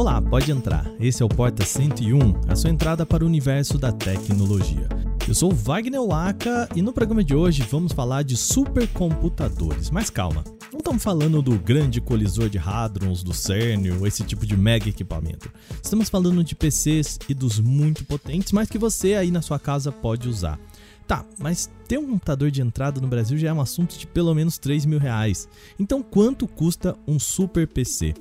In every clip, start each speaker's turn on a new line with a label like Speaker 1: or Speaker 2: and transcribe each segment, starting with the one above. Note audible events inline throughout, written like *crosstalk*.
Speaker 1: Olá, pode entrar. Esse é o Porta 101, a sua entrada para o universo da tecnologia. Eu sou Wagner Waka e no programa de hoje vamos falar de supercomputadores. Mas calma, não estamos falando do grande colisor de hadrons, do CERN ou esse tipo de mega equipamento. Estamos falando de PCs e dos muito potentes, mas que você aí na sua casa pode usar. Tá, mas ter um computador de entrada no Brasil já é um assunto de pelo menos 3 mil reais. Então quanto custa um super PC?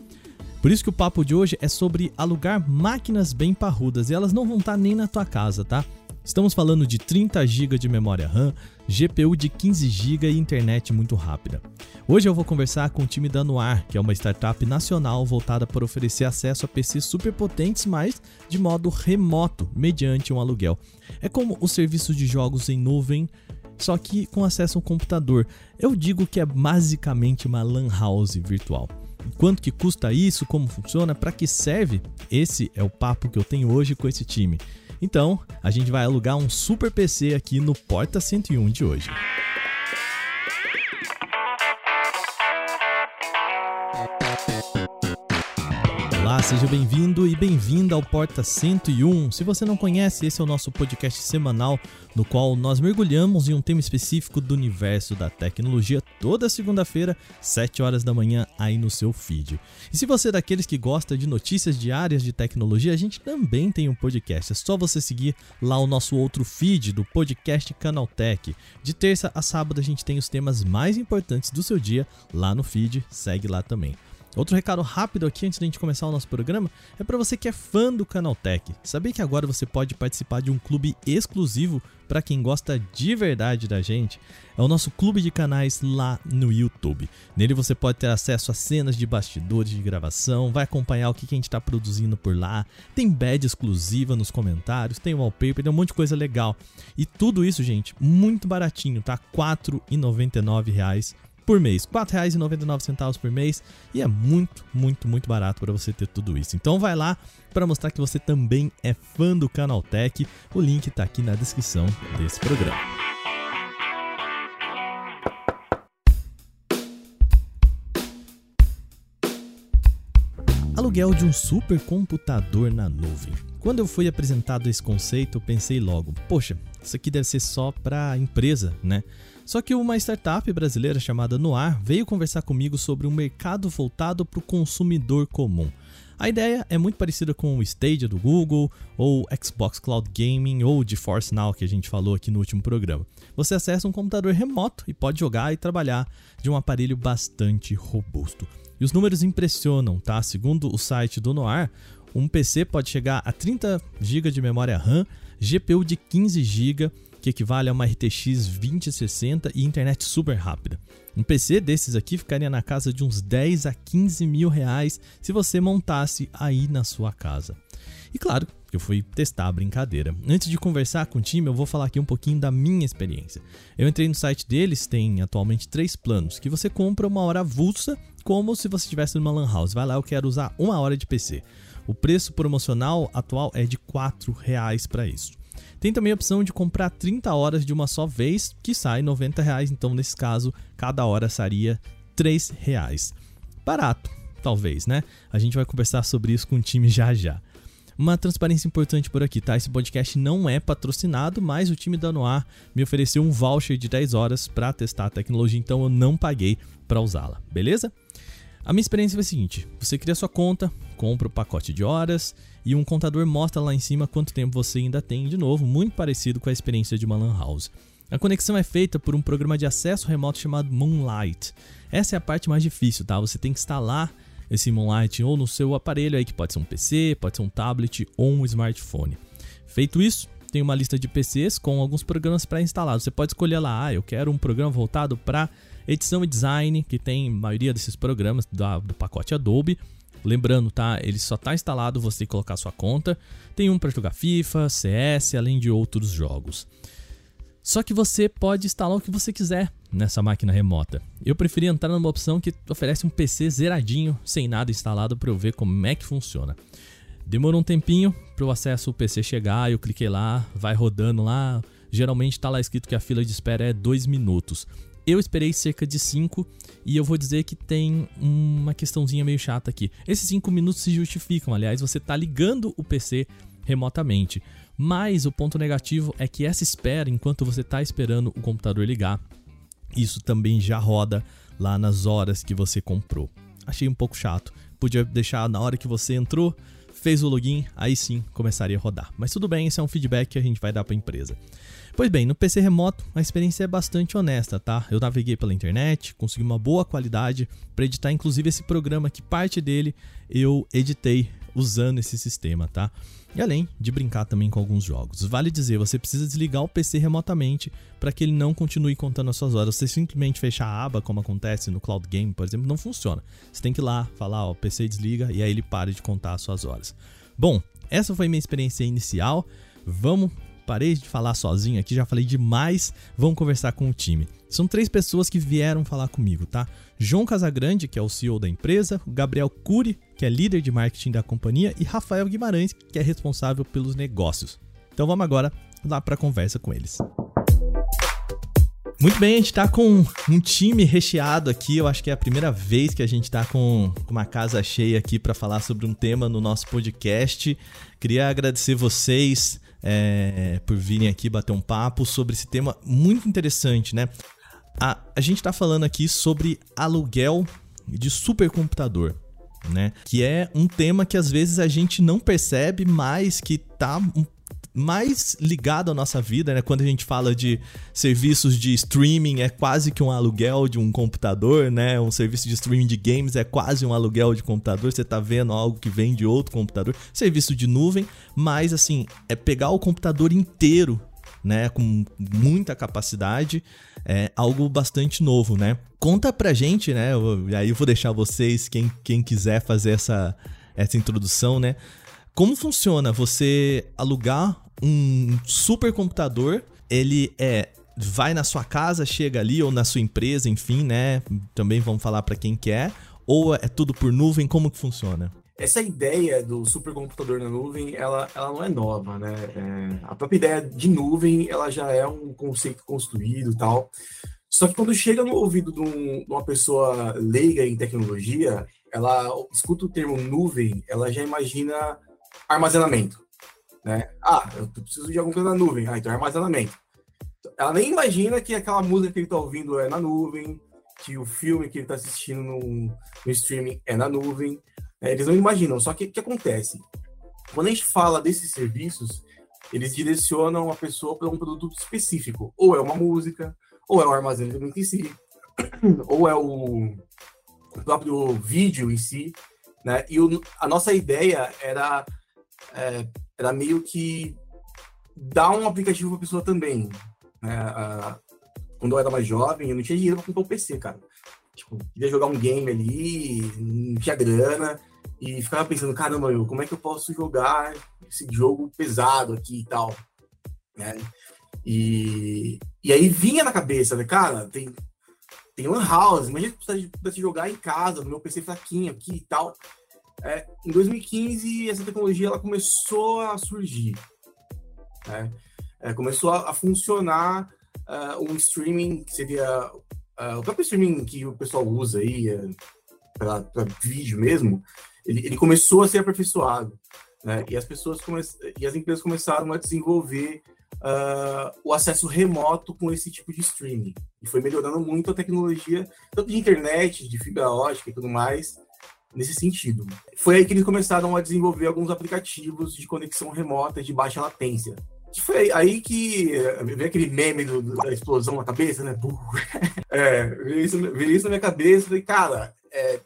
Speaker 1: Por isso que o papo de hoje é sobre alugar máquinas bem parrudas e elas não vão estar nem na tua casa, tá? Estamos falando de 30 GB de memória RAM, GPU de 15 GB e internet muito rápida. Hoje eu vou conversar com o time da Noir, que é uma startup nacional voltada para oferecer acesso a PCs superpotentes, mas de modo remoto, mediante um aluguel. É como o serviço de jogos em nuvem, só que com acesso a um computador. Eu digo que é basicamente uma LAN house virtual. Quanto que custa isso? Como funciona? Para que serve? Esse é o papo que eu tenho hoje com esse time. Então, a gente vai alugar um super PC aqui no Porta 101 de hoje. Olá, seja bem-vindo e bem-vinda ao Porta 101. Se você não conhece, esse é o nosso podcast semanal no qual nós mergulhamos em um tema específico do universo da tecnologia toda segunda-feira, 7 horas da manhã, aí no seu feed. E se você é daqueles que gosta de notícias diárias de tecnologia, a gente também tem um podcast. É só você seguir lá o nosso outro feed do podcast Canaltech. De terça a sábado a gente tem os temas mais importantes do seu dia lá no feed. Segue lá também. Outro recado rápido aqui antes da gente começar o nosso programa é para você que é fã do Canaltech. Sabia que agora você pode participar de um clube exclusivo para quem gosta de verdade da gente? É o nosso clube de canais lá no YouTube. Nele você pode ter acesso a cenas de bastidores de gravação, vai acompanhar o que a gente está produzindo por lá, tem badge exclusiva nos comentários, tem wallpaper, tem um monte de coisa legal. E tudo isso, gente, muito baratinho, tá? R$ 4,99 por mês, R$ 4,99 por mês e é muito, muito, muito barato para você ter tudo isso. Então vai lá para mostrar que você também é fã do Canaltech. O link está aqui na descrição desse programa. Aluguel de um supercomputador na nuvem. Quando eu fui apresentado esse conceito, eu pensei logo: poxa, isso aqui deve ser só para empresa, né? Só que uma startup brasileira chamada Noir veio conversar comigo sobre um mercado voltado para o consumidor comum. A ideia é muito parecida com o Stadia do Google, ou Xbox Cloud Gaming, ou GeForce Now que a gente falou aqui no último programa. Você acessa um computador remoto e pode jogar e trabalhar de um aparelho bastante robusto. E os números impressionam, tá? Segundo o site do Noir, um PC pode chegar a 30 GB de memória RAM, GPU de 15 GB que equivale a uma RTX 2060 e internet super rápida. Um PC desses aqui ficaria na casa de uns 10 a 15 mil reais se você montasse aí na sua casa. E claro, eu fui testar a brincadeira. Antes de conversar com o time, eu vou falar aqui um pouquinho da minha experiência. Eu entrei no site deles, tem atualmente três planos, que você compra uma hora avulsa, como se você estivesse numa lan house. Vai lá, eu quero usar uma hora de PC. O preço promocional atual é de R$ reais para isso. Tem também a opção de comprar 30 horas de uma só vez, que sai 90 reais. Então, nesse caso, cada hora seria 3 reais. Barato, talvez, né? A gente vai conversar sobre isso com o time já já. Uma transparência importante por aqui, tá? Esse podcast não é patrocinado, mas o time da Noir me ofereceu um voucher de 10 horas para testar a tecnologia, então eu não paguei para usá-la, beleza? A minha experiência foi a seguinte: você cria sua conta, compra o pacote de horas e um contador mostra lá em cima quanto tempo você ainda tem, de novo, muito parecido com a experiência de uma LAN house. A conexão é feita por um programa de acesso remoto chamado Moonlight. Essa é a parte mais difícil, tá? Você tem que instalar esse Moonlight ou no seu aparelho aí, que pode ser um PC, pode ser um tablet ou um smartphone. Feito isso, tem uma lista de PCs com alguns programas pré-instalados. Você pode escolher lá, ah, eu quero um programa voltado para edição e design, que tem a maioria desses programas do pacote Adobe. Lembrando, tá? Ele só está instalado, você colocar sua conta. Tem um para jogar FIFA, CS, além de outros jogos. Só que você pode instalar o que você quiser nessa máquina remota. Eu preferi entrar numa opção que oferece um PC zeradinho, sem nada instalado, para eu ver como é que funciona. Demorou um tempinho para o acesso ao PC chegar, eu cliquei lá, vai rodando lá. Geralmente está lá escrito que a fila de espera é 2 minutos. Eu esperei cerca de 5 e eu vou dizer que tem uma questãozinha meio chata aqui. Esses 5 minutos se justificam, aliás, você está ligando o PC remotamente. Mas o ponto negativo é que essa espera, enquanto você está esperando o computador ligar, isso também já roda lá nas horas que você comprou. Achei um pouco chato. Podia deixar na hora que você entrou, fez o login, aí sim começaria a rodar. Mas tudo bem, esse é um feedback que a gente vai dar para a empresa. Pois bem, no PC remoto a experiência é bastante honesta, tá? Eu naveguei pela internet, consegui uma boa qualidade para editar inclusive esse programa que parte dele eu editei usando esse sistema, tá? E além de brincar também com alguns jogos. Vale dizer, você precisa desligar o PC remotamente para que ele não continue contando as suas horas. Você simplesmente fechar a aba, como acontece no Cloud Game, por exemplo, não funciona. Você tem que ir lá, falar, ó, PC desliga e aí ele para de contar as suas horas. Bom, essa foi minha experiência inicial. Vamos parei de falar sozinho aqui, já falei demais. Vamos conversar com o time. São três pessoas que vieram falar comigo, tá? João Casagrande, que é o CEO da empresa, Gabriel Cury, que é líder de marketing da companhia, e Rafael Guimarães, que é responsável pelos negócios. Então vamos agora lá para a conversa com eles. Muito bem, a gente está com um time recheado aqui. Eu acho que é a primeira vez que a gente está com uma casa cheia aqui para falar sobre um tema no nosso podcast. Queria agradecer vocês é, por virem aqui bater um papo sobre esse tema muito interessante, né? A, a gente está falando aqui sobre aluguel de supercomputador. Né? Que é um tema que às vezes a gente não percebe, mas que tá um mais ligado à nossa vida, né? Quando a gente fala de serviços de streaming, é quase que um aluguel de um computador, né? Um serviço de streaming de games é quase um aluguel de computador. Você tá vendo algo que vem de outro computador. Serviço de nuvem, mas assim, é pegar o computador inteiro, né? Com muita capacidade, é algo bastante novo, né? Conta pra gente, né? E aí eu vou deixar vocês, quem, quem quiser fazer essa, essa introdução, né? Como funciona você alugar um supercomputador? Ele é vai na sua casa, chega ali ou na sua empresa, enfim, né? Também vamos falar para quem quer. Ou é tudo por nuvem? Como que funciona?
Speaker 2: Essa ideia do supercomputador na nuvem, ela, ela não é nova, né? É, a própria ideia de nuvem, ela já é um conceito construído tal. Só que quando chega no ouvido de, um, de uma pessoa leiga em tecnologia, ela escuta o termo nuvem, ela já imagina armazenamento. Né? Ah, eu preciso de alguma coisa na nuvem. Ah, então é armazenamento. Ela nem imagina que aquela música que ele está ouvindo é na nuvem, que o filme que ele está assistindo no, no, streaming é na nuvem. É, eles não imaginam. Só que o que acontece? Quando a gente fala desses serviços, eles direcionam a pessoa para um produto específico. Ou é uma música, ou é o armazenamento em si, *coughs* ou é o próprio vídeo em si. Né? E o, a nossa ideia era é, era meio que dar um aplicativo para a pessoa também. Né? A, quando eu era mais jovem, eu não tinha dinheiro para comprar um PC, cara. Tipo, queria jogar um game ali, não tinha grana, e ficava pensando, caramba, meu, como é que eu posso jogar esse jogo pesado aqui e tal? Né? E, e aí vinha na cabeça, né, cara, tem, tem Lan House, imagina que precisa, precisa jogar em casa, no meu PC fraquinho aqui e tal. É, em 2015, essa tecnologia ela começou a surgir. Né? É, começou a, a funcionar uh, um streaming que seria uh, o próprio streaming que o pessoal usa aí uh, para vídeo mesmo. Ele, ele, começou a ser aperfeiçoado. Né? E as pessoas e as empresas começaram a desenvolver uh, o acesso remoto com esse tipo de streaming. E foi melhorando muito a tecnologia, tanto de internet, de fibra ótica e tudo mais, nesse sentido. Foi aí que eles começaram a desenvolver alguns aplicativos de conexão remota de baixa latência. Foi aí que veio aquele meme do, da explosão na cabeça, né? *laughs* É, veio isso, veio isso na minha cabeça e falei, cara, é,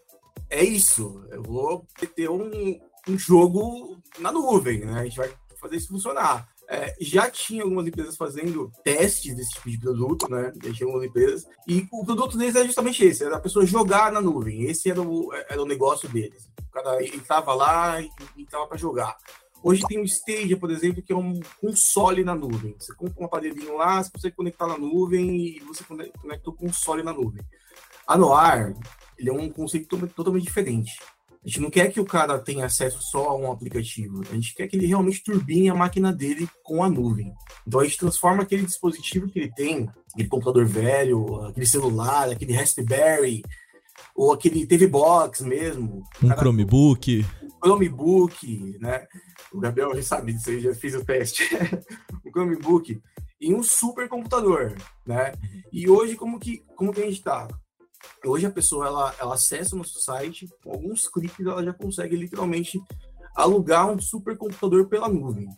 Speaker 2: é isso. Eu vou ter um, um jogo na nuvem, né? A gente vai fazer isso funcionar. É, já tinha algumas empresas fazendo testes desse tipo de produto, né? Já tinha algumas empresas. E o produto deles é justamente esse: era a pessoa jogar na nuvem. Esse era o, era o negócio deles. O cara entrava lá e entrava para jogar. Hoje tem o Stadia, por exemplo, que é um console na nuvem. Você compra um aparelhinho lá, você consegue conectar na nuvem e você conecta o console na nuvem. A Noir, ele é um conceito totalmente diferente. A gente não quer que o cara tenha acesso só a um aplicativo. A gente quer que ele realmente turbine a máquina dele com a nuvem. Então a gente transforma aquele dispositivo que ele tem, aquele computador velho, aquele celular, aquele Raspberry, ou aquele TV Box mesmo.
Speaker 1: Um cara, Chromebook.
Speaker 2: Um Chromebook, né? O Gabriel já sabe disso aí, já fiz o teste. *laughs* um Chromebook em um supercomputador, né? E hoje, como que, como que a gente está? Hoje a pessoa ela, ela acessa o nosso site, com alguns cliques ela já consegue literalmente alugar um supercomputador pela nuvem.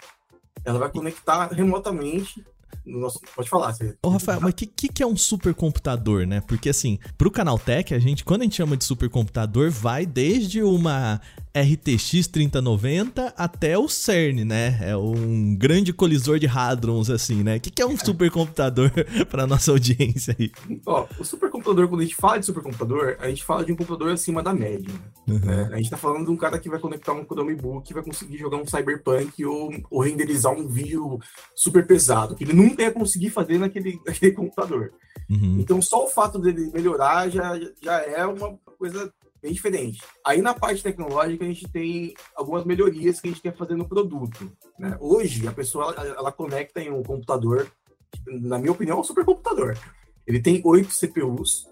Speaker 2: Ela vai conectar remotamente no nosso. Pode falar. Você...
Speaker 1: Ô, Rafael, mas o que, que, que é um supercomputador, né? Porque assim, pro Canaltech, a gente, quando a gente chama de supercomputador, vai desde uma RTX 3090 até o CERN, né? É um grande colisor de hadrons, assim, né? O que, que é um supercomputador *laughs* para nossa audiência aí?
Speaker 2: Ó, o supercomputador, quando a gente fala de supercomputador, a gente fala de um computador acima da média. Uhum. Né? A gente tá falando de um cara que vai conectar um Chromebook vai conseguir jogar um Cyberpunk ou, ou renderizar um vídeo super pesado, que ele nunca ia conseguir fazer naquele, *laughs* naquele computador. Uhum. Então, só o fato dele melhorar já, já é uma coisa bem diferente. Aí na parte tecnológica a gente tem algumas melhorias que a gente quer fazer no produto. Né? Hoje a pessoa ela, ela conecta em um computador, na minha opinião, é um supercomputador. Ele tem oito CPUs,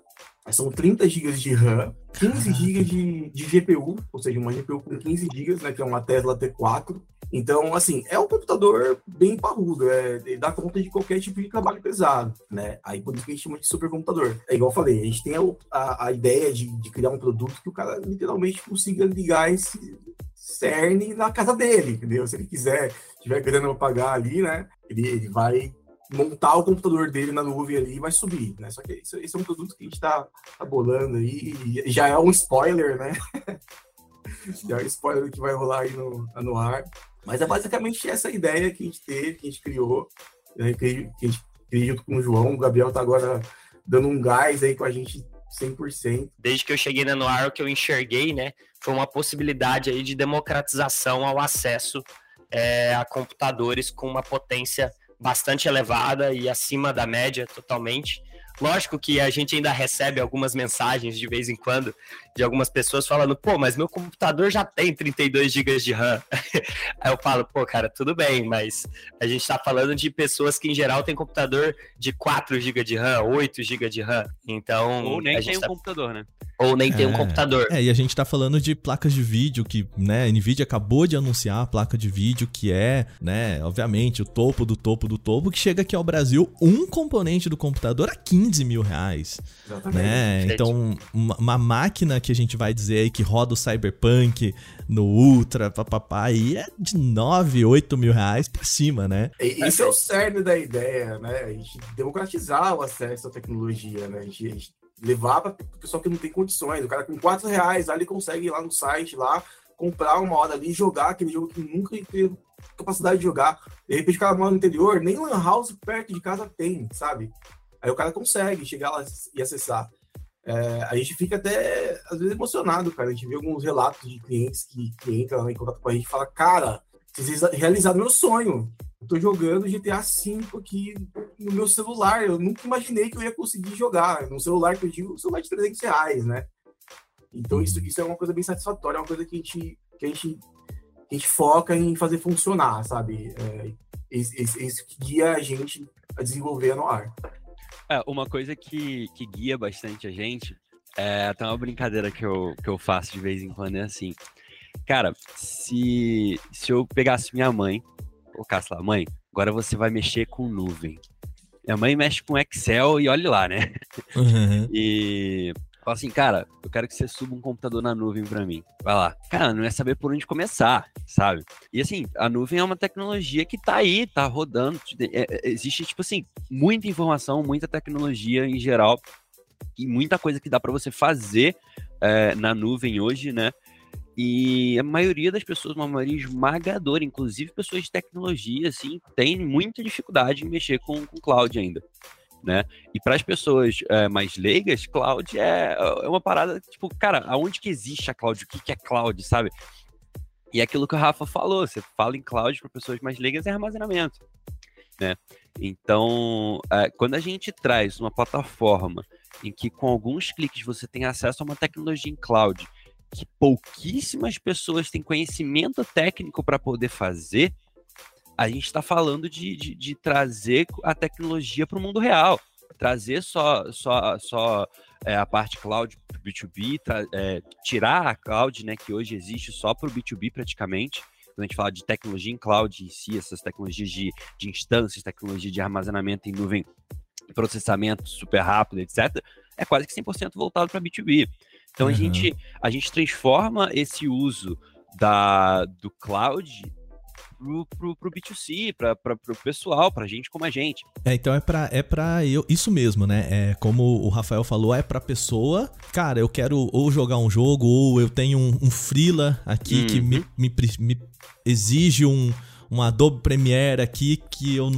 Speaker 2: são 30 GB de RAM, 15 GB de, de GPU, ou seja, uma GPU com 15 GB, né, que é uma Tesla T4. Então, assim, é um computador bem parrudo, é, ele dá conta de qualquer tipo de trabalho pesado, né? Aí por isso que a gente chama de supercomputador. É igual eu falei, a gente tem a, a, a ideia de, de, criar um produto que o cara literalmente consiga ligar esse CERN na casa dele, entendeu? Se ele quiser, tiver grana para pagar ali, né? Ele, ele vai montar o computador dele na nuvem ali e vai subir, né? Só que isso, esse é um produto que a gente está tá bolando aí, e já é um spoiler, né? *laughs* já é um spoiler que vai rolar aí no, no ar. Mas é basicamente essa ideia que a gente teve, que a gente criou, né? que, a gente criou junto com o João, o Gabriel tá agora dando um gás aí com a gente 100%.
Speaker 3: Desde que eu cheguei na Noir, o que eu enxerguei, né, foi uma possibilidade aí de democratização ao acesso é, a computadores com uma potência bastante elevada e acima da média totalmente. Lógico que a gente ainda recebe algumas mensagens de vez em quando de algumas pessoas falando, pô, mas meu computador já tem 32 GB de RAM. *laughs* Aí eu falo, pô, cara, tudo bem, mas a gente está falando de pessoas que em geral têm computador de 4 GB de RAM, 8 GB de RAM. Então.
Speaker 4: Ou nem tem
Speaker 3: tá...
Speaker 4: um computador, né?
Speaker 3: Ou nem é, tem um computador.
Speaker 1: É, e a gente tá falando de placas de vídeo que, né, a Nvidia acabou de anunciar a placa de vídeo que é, né, obviamente, o topo do topo do topo, que chega aqui ao Brasil um componente do computador a 15 mil reais. Exatamente. Né? Então, uma, uma, máquina que a gente vai dizer aí que roda o Cyberpunk no Ultra, papapá, aí é de 9, 8 mil reais pra cima, né?
Speaker 2: Isso é o cerne da ideia, né? A gente democratizar o acesso à tecnologia, né? A gente, a gente levar para o pessoal que não tem condições. O cara com 4 reais, ali ele consegue ir lá no site, lá, comprar uma hora ali, jogar aquele jogo que nunca teve capacidade de jogar. De repente o cara mora no interior, nem lan house perto de casa tem, sabe? Aí o cara consegue chegar lá e acessar. É, a gente fica até, às vezes, emocionado, cara. A gente vê alguns relatos de clientes que, que entram em contato com a gente e falam, cara, vocês realizaram meu sonho. Eu tô jogando GTA V aqui no meu celular. Eu nunca imaginei que eu ia conseguir jogar. No celular que eu digo, um celular de 300 reais, né? Então isso, isso é uma coisa bem satisfatória, é uma coisa que a gente, que a gente, que a gente foca em fazer funcionar, sabe? É, isso que guia a gente a desenvolver no ar.
Speaker 4: É, uma coisa que, que guia bastante a gente, é até uma brincadeira que eu, que eu faço de vez em quando, é assim. Cara, se, se eu pegasse minha mãe colocasse lá, mãe, agora você vai mexer com nuvem. Minha mãe mexe com Excel e olhe lá, né? Uhum. *laughs* E fala assim, cara, eu quero que você suba um computador na nuvem para mim. Vai lá. Cara, não é saber por onde começar, sabe? E assim, a nuvem é uma tecnologia que tá aí, tá rodando. É, é, existe, tipo assim, muita informação, muita tecnologia em geral e muita coisa que dá para você fazer é, na nuvem hoje, né? E a maioria das pessoas, uma maioria esmagadora, inclusive pessoas de tecnologia, assim, tem muita dificuldade em mexer com, com cloud ainda. Né? E para as pessoas é, mais leigas, cloud é, é uma parada, tipo, cara, aonde que existe a cloud? O que, que é cloud, sabe? E é aquilo que o Rafa falou, você fala em cloud para pessoas mais leigas é armazenamento, né? Então, é, quando a gente traz uma plataforma em que com alguns cliques você tem acesso a uma tecnologia em cloud que pouquíssimas pessoas têm conhecimento técnico para poder fazer, a gente está falando de, de, de, trazer a tecnologia para o mundo real. Trazer só, só, só é, a parte cloud para o B2B, é, tirar a cloud, né, que hoje existe só para o B2B praticamente. Quando a gente fala de tecnologia em cloud em si, essas tecnologias de, de instâncias, tecnologia de armazenamento em nuvem, processamento super rápido, etc., é quase que 100% voltado para B2B. Então uhum. a, gente, a gente transforma esse uso da, do cloud pro, pro, pro B2C, pra, pra, pro pessoal, pra gente como a gente.
Speaker 1: É, então é pra, é pra eu, isso mesmo, né? É como o Rafael falou, é pra pessoa, cara, eu quero ou jogar um jogo, ou eu tenho um, um freela aqui uhum. que me, uhum. me, me exige um, um Adobe Premiere aqui que eu,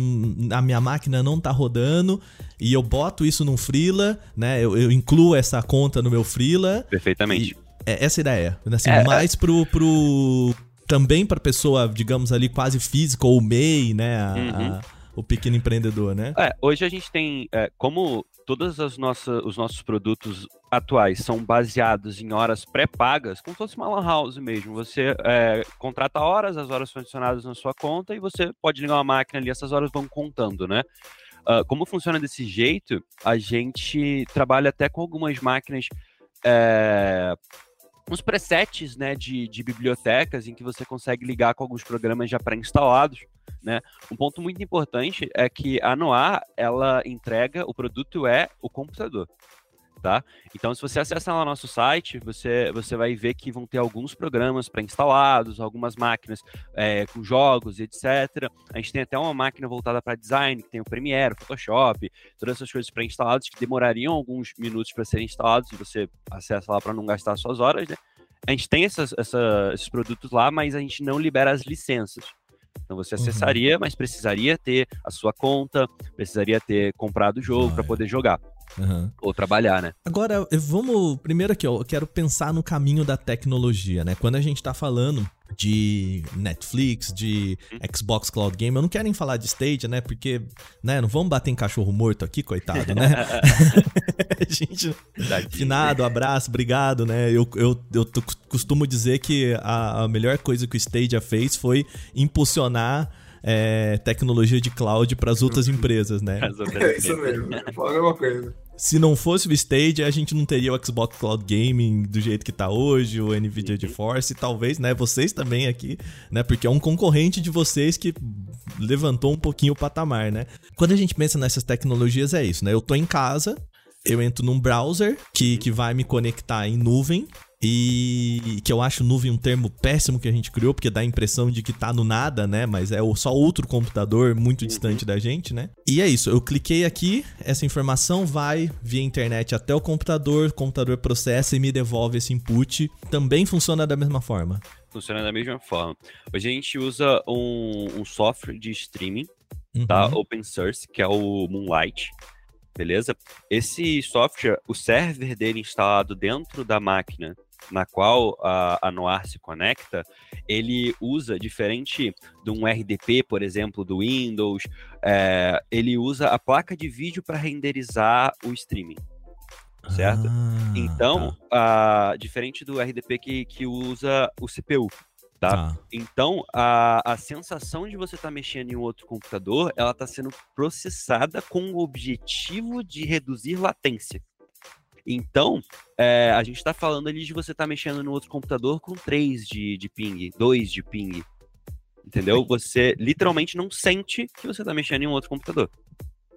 Speaker 1: a minha máquina não tá rodando e eu boto isso num Freela, né? Eu, eu incluo essa conta no meu Freela.
Speaker 4: Perfeitamente.
Speaker 1: é essa a ideia. Assim, é, mais é. pro, pro. Também pra pessoa, digamos ali, quase física ou MEI, né? A, uhum. a, o pequeno empreendedor, né?
Speaker 4: É, hoje a gente tem. É, como todos os nossos produtos atuais são baseados em horas pré-pagas, como se fosse uma lan house mesmo. Você é, contrata horas, as horas são adicionadas na sua conta e você pode ligar uma máquina ali, essas horas vão contando, né? Uh, como funciona desse jeito, a gente trabalha até com algumas máquinas, é, uns presets né, de, de bibliotecas em que você consegue ligar com alguns programas já pré-instalados. Né? Um ponto muito importante é que a Noir, ela entrega, o produto é o computador tá? Então, se você acessar lá no nosso site, você, você vai ver que vão ter alguns programas pré-instalados, algumas máquinas é, com jogos, etc. A gente tem até uma máquina voltada para design, que tem o Premiere, o Photoshop, todas essas coisas pré-instaladas que demorariam alguns minutos para serem instalados e você acessa lá para não gastar suas horas, né? A gente tem essas, essa, esses produtos lá, mas a gente não libera as licenças. Então você uhum. acessaria, uhum. mas precisaria ter a sua conta, precisaria ter comprado o jogo para poder jogar. Uhum. Ou trabalhar, né?
Speaker 1: Agora, vamos. Primeiro aqui, ó, eu quero pensar no caminho da tecnologia, né? Quando a gente tá falando de Netflix, de Xbox Cloud Game, eu não quero nem falar de Stadia, né? Porque, né, não vamos bater em cachorro morto aqui, coitado, né? *laughs* *laughs* gente. Finado, abraço, obrigado, né? Eu, eu, eu costumo dizer que a, a melhor coisa que o Stadia fez foi impulsionar é, tecnologia de cloud para as outras empresas, né? *laughs*
Speaker 2: É isso mesmo, fala a mesma coisa.
Speaker 1: Se não fosse o Stage, a gente não teria o Xbox Cloud Gaming do jeito que tá hoje, o Nvidia GeForce, e talvez, né, vocês também aqui, né, porque é um concorrente de vocês que levantou um pouquinho o patamar, né? Quando a gente pensa nessas tecnologias é isso, né? Eu tô em casa, eu entro num browser que, que vai me conectar em nuvem e que eu acho nuvem um termo péssimo que a gente criou, porque dá a impressão de que tá no nada, né? Mas é só outro computador muito uhum. distante da gente, né? E é isso, eu cliquei aqui, essa informação vai via internet até o computador, o computador processa e me devolve esse input. Também funciona da mesma forma.
Speaker 4: Funciona da mesma forma. Hoje a gente usa um, um software de streaming, tá? uhum. tá? Open source, que é o Moonlight beleza? Esse software, o server dele instalado dentro da máquina na qual a, a Noir se conecta, ele usa, diferente de um RDP, por exemplo, do Windows, é, ele usa a placa de vídeo para renderizar o streaming. Certo? Ah, então, tá. diferente do RDP que, que usa o CPU, Tá? tá? Então, a, a sensação de você estar tá mexendo em um outro computador, ela está sendo processada com o objetivo de reduzir latência. Então, é, a gente está falando ali de você estar tá mexendo no outro computador com 3 de, de ping, 2 de ping. Entendeu? Você literalmente não sente que você está mexendo em um outro computador.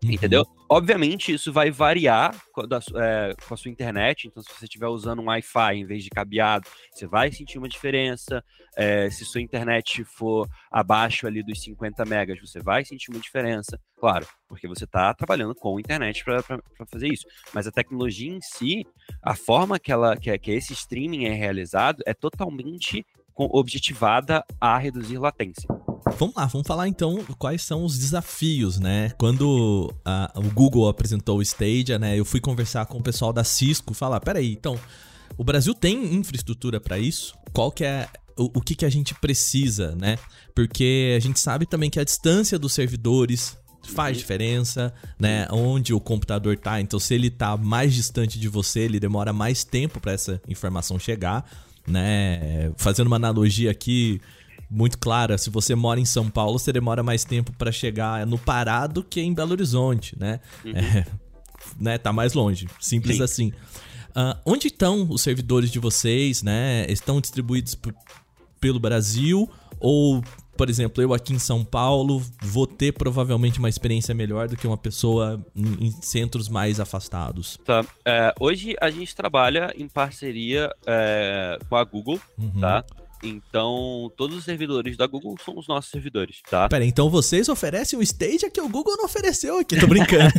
Speaker 4: Uhum. Entendeu? Obviamente, isso vai variar com a, é, com a, sua internet. Então, se você estiver usando um Wi-Fi em vez de cabeado, você vai sentir uma diferença. É, se sua internet for abaixo ali dos 50 megas, você vai sentir uma diferença. Claro, porque você está trabalhando com internet para fazer isso. Mas a tecnologia em si, a forma que, ela, que, que esse streaming é realizado, é totalmente objetivada a reduzir latência.
Speaker 1: Vamos lá, vamos falar então quais são os desafios, né? Quando a, o Google apresentou o Stadia, né? Eu fui conversar com o pessoal da Cisco, falar, peraí, então, o Brasil tem infraestrutura para isso? Qual que é o, o que, que a gente precisa, né? Porque a gente sabe também que a distância dos servidores faz uhum. diferença, né? Onde o computador tá. Então, se ele tá mais distante de você, ele demora mais tempo para essa informação chegar. Né? Fazendo uma analogia aqui muito clara, se você mora em São Paulo, você demora mais tempo para chegar no Pará do que em Belo Horizonte, né? Uhum. É, né? Tá mais longe, simples Sim. assim. Uh, onde estão os servidores de vocês, né? Estão distribuídos pelo Brasil ou por exemplo, eu aqui em São Paulo vou ter provavelmente uma experiência melhor do que uma pessoa em, em centros mais afastados.
Speaker 4: Tá. É, hoje a gente trabalha em parceria é, com a Google, uhum. tá? Então, todos os servidores da Google são os nossos servidores, tá?
Speaker 1: Pera, então vocês oferecem o Stadia que o Google não ofereceu aqui, tô brincando.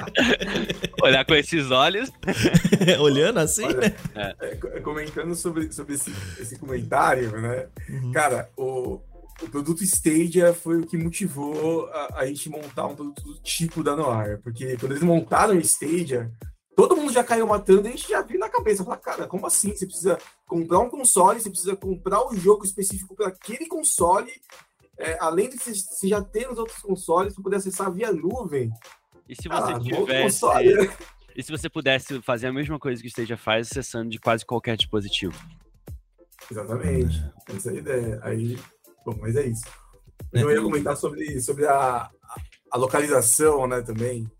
Speaker 1: *laughs*
Speaker 4: Olhar com esses olhos. *laughs*
Speaker 1: Olhando assim,
Speaker 2: Olha, né? É. é comentando sobre, sobre esse, esse comentário, né? Uhum. Cara, o, o produto Stadia foi o que motivou a, a, gente montar um produto do tipo da Noir. Porque quando eles montaram o Stadia, todo mundo já caiu matando e a gente já viu na cabeça. Falar, cara, como assim? Você precisa comprar um console, você precisa comprar um jogo específico para aquele console, é, além de você já ter os outros consoles, para poder acessar via nuvem.
Speaker 4: E se você ah, tivesse. E se você pudesse fazer a mesma coisa que o Stadia faz, acessando de quase qualquer dispositivo?
Speaker 2: Exatamente. Essa é a ideia. Aí Bom, mas é isso. Eu ia comentar sobre, sobre a, a localização, né, também.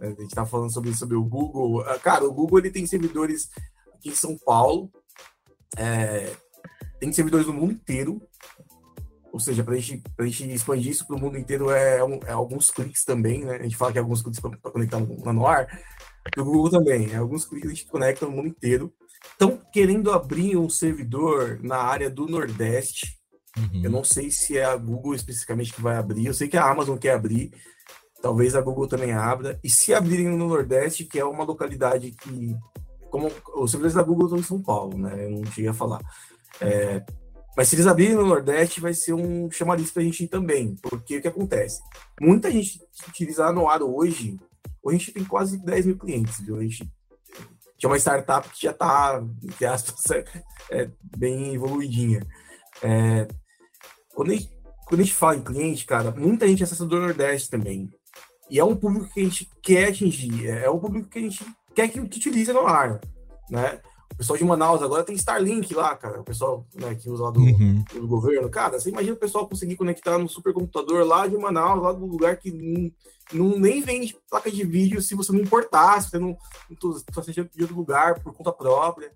Speaker 2: A gente tá falando sobre, sobre o Google. Ah, cara, o Google ele tem servidores aqui em São Paulo, é, tem servidores no mundo inteiro. Ou seja, para gente, a gente expandir isso para o mundo inteiro é, é, alguns cliques também, né? A gente fala que é alguns cliques para conectar no, no ar. O Google também, é alguns cliques a gente conecta no mundo inteiro. Estão querendo abrir um servidor na área do Nordeste, Uhum. Eu não sei se é a Google especificamente que vai abrir. Eu sei que a Amazon quer abrir. Talvez a Google também abra. E se abrirem no Nordeste, que é uma localidade que. Como os servidores da Google estão em São Paulo, né? Eu não cheguei a falar. É, mas se eles abrirem no Nordeste, vai ser um chamariz para a gente ir também. Porque o que acontece? Muita gente utiliza a Noaro hoje. Hoje a gente tem quase 10 mil clientes, viu? A gente tinha uma startup que já está, entre aspas, *laughs* é, bem evoluidinha. É, quando a, gente, quando a gente fala em cliente, cara, muita gente acessa do Nordeste também. E é um público que a gente quer atingir, é, é um público que a gente quer que, que utilize no ar, né? O pessoal de Manaus agora tem Starlink lá, cara. O pessoal né, que usa lá do, uhum. do, governo. Cara, você imagina o pessoal conseguir conectar no supercomputador lá de Manaus, lá do lugar que não, não nem vende placa de vídeo se você não importar, se você não, não tá de outro lugar por conta própria.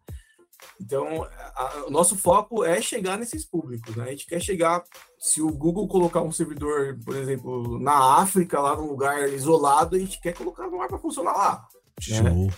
Speaker 2: Então, a, o nosso foco é chegar nesses públicos. Né? A gente quer chegar. Se o Google colocar um servidor, por exemplo, na África, lá num lugar isolado, a gente quer colocar no ar para funcionar lá. Show. Né?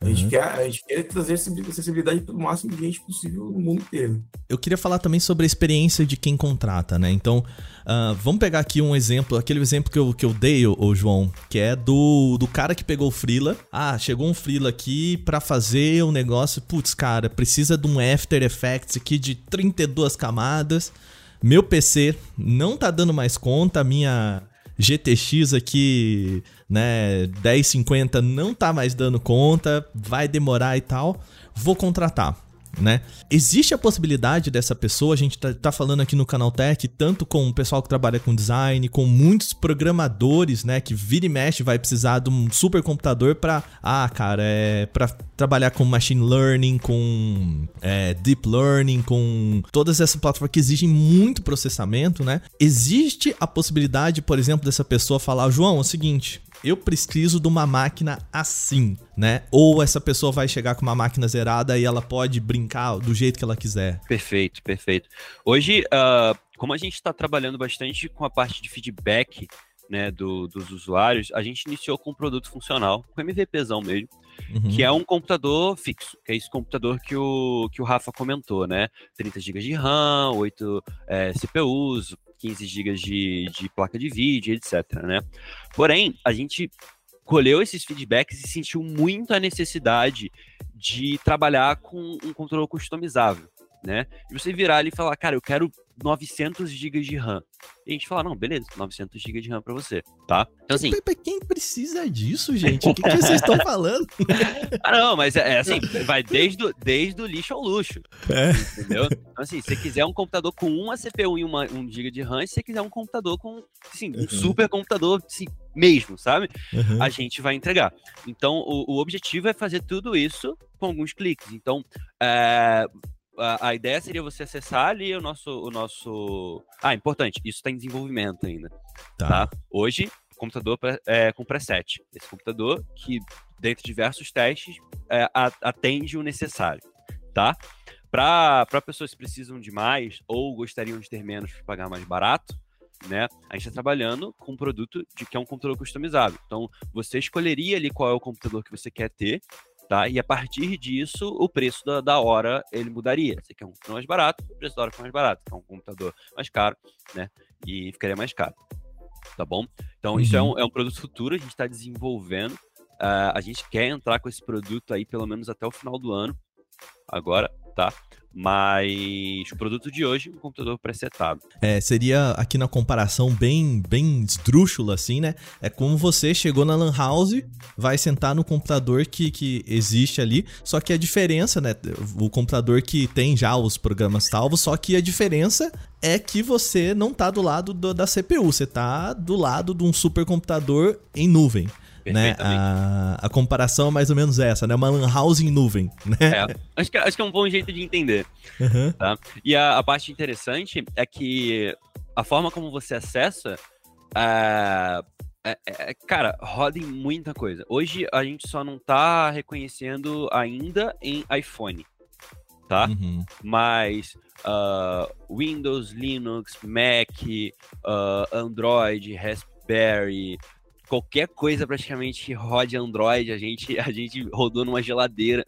Speaker 2: A gente, uhum. quer, a gente quer trazer acessibilidade para o máximo de gente possível no mundo inteiro.
Speaker 1: Eu queria falar também sobre a experiência de quem contrata, né? Então, uh, vamos pegar aqui um exemplo, aquele exemplo que eu, que eu dei, ô, João, que é do, do cara que pegou o Freela. Ah, chegou um Freela aqui para fazer um negócio. Putz, cara, precisa de um After Effects aqui de 32 camadas. Meu PC não tá dando mais conta, a minha GTX aqui, né, 1050 não tá mais dando conta, vai demorar e tal, vou contratar né? Existe a possibilidade dessa pessoa, a gente tá, tá, falando aqui no Canal Tech, tanto com o pessoal que trabalha com design, com muitos programadores, né, que vira e mexe vai precisar de um supercomputador para, ah, cara, é para trabalhar com machine learning, com é, deep learning, com todas essas plataformas que exigem muito processamento, né? Existe a possibilidade, por exemplo, dessa pessoa falar, João, é o seguinte, eu preciso de uma máquina assim, né? Ou essa pessoa vai chegar com uma máquina zerada e ela pode brincar do jeito que ela quiser.
Speaker 4: Perfeito, perfeito. Hoje, uh, como a gente está trabalhando bastante com a parte de feedback né, do, dos usuários, a gente iniciou com um produto funcional, com MVPzão mesmo, uhum. que é um computador fixo, que é esse computador que o, que o Rafa comentou, né? 30 GB de RAM, 8 é, CPUs, 15 GB de, de placa de vídeo, etc. Né? Porém, a gente colheu esses feedbacks e sentiu muito a necessidade de trabalhar com um controle customizável né? E você virar ali e falar, cara, eu quero 900 GB de RAM. E a gente fala, não, beleza, 900 GB de RAM para você, tá?
Speaker 1: Então assim, quem precisa disso, gente? O que, que vocês *laughs* estão falando?
Speaker 4: ah, não, mas é, é, assim, vai desde, o, desde o lixo ao luxo. É. Entendeu? Então assim, se você quiser um computador com uma CPU e uma, 1 GB de RAM, se você quiser um computador com, assim, um uhum. super computador, assim, mesmo, sabe? Uhum. A gente vai entregar. Então, o, o objetivo é fazer tudo isso com alguns cliques. Então, é, a, a, ideia seria você acessar ali o nosso, o nosso. Ah, importante, isso está em desenvolvimento ainda. Tá. tá? Hoje, computador é, com preset. Esse computador que, dentro de diversos testes, é, atende o necessário. Tá? Para pessoas que precisam de mais ou gostariam de ter menos para pagar mais barato, né? A gente está trabalhando com um produto de que é um computador customizado. Então, você escolheria ali qual é o computador que você quer ter, tá? E a partir disso, o preço da, da hora ele mudaria. Você quer um computador mais barato, o preço da hora fica mais barato. Quer um computador mais caro, né? E ficaria mais caro. Tá bom? Então, uhum. isso é um, é um produto futuro, a gente está desenvolvendo. Uh, a gente quer entrar com esse produto aí pelo menos até o final do ano. Agora, tá? Mas o produto de hoje, um computador presetado.
Speaker 1: É, seria aqui na comparação bem, bem esdrúxula, assim, né? É como você chegou na Lan House, vai sentar no computador que, que existe ali, só que a diferença, né? O computador que tem já os programas salvos, só que a diferença é que você não tá do lado do, da CPU, você tá do lado de um supercomputador em nuvem né? A, a comparação é mais ou menos essa, né? Uma lan house em nuvem, *laughs* né?
Speaker 4: É, acho que, acho que é um bom jeito de entender. Uhum. Tá? E a, a, parte interessante é que a forma como você acessa, é, é, é, cara, roda em muita coisa. Hoje a gente só não tá reconhecendo ainda em iPhone, tá? Uhum. Mas uh, Windows, Linux, Mac, uh, Android, Raspberry, qualquer coisa praticamente rode Android, a gente, a gente rodou numa geladeira.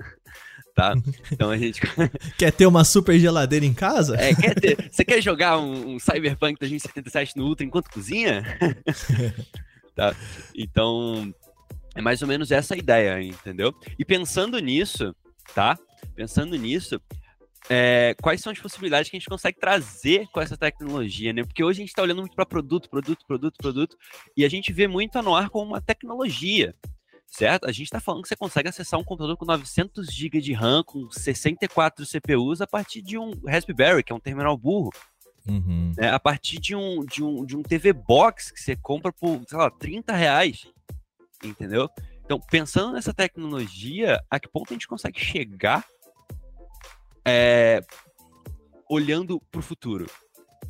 Speaker 4: Tá? Então a gente. *laughs*
Speaker 1: quer ter uma super geladeira em casa?
Speaker 4: É, quer ter. Você quer jogar um, um Cyberpunk 2077 no Ultra enquanto cozinha? *laughs* tá? Então, é mais ou menos essa a ideia, entendeu? E pensando nisso, tá? Pensando nisso, é, quais são as possibilidades que a gente consegue trazer com essa tecnologia, né? Porque hoje a gente está olhando muito para produto, produto, produto, produto, e a gente vê muito a Noir como uma tecnologia, certo? A gente está falando que você consegue acessar um computador com 900 GB de RAM, com 64 CPUs, a partir de um Raspberry, que é um terminal burro. Uhum. Né? A partir de um, de, um, de um TV Box que você compra por, sei lá, 30 reais. Entendeu? Então, pensando nessa tecnologia, a que ponto a gente consegue chegar é, olhando para o futuro,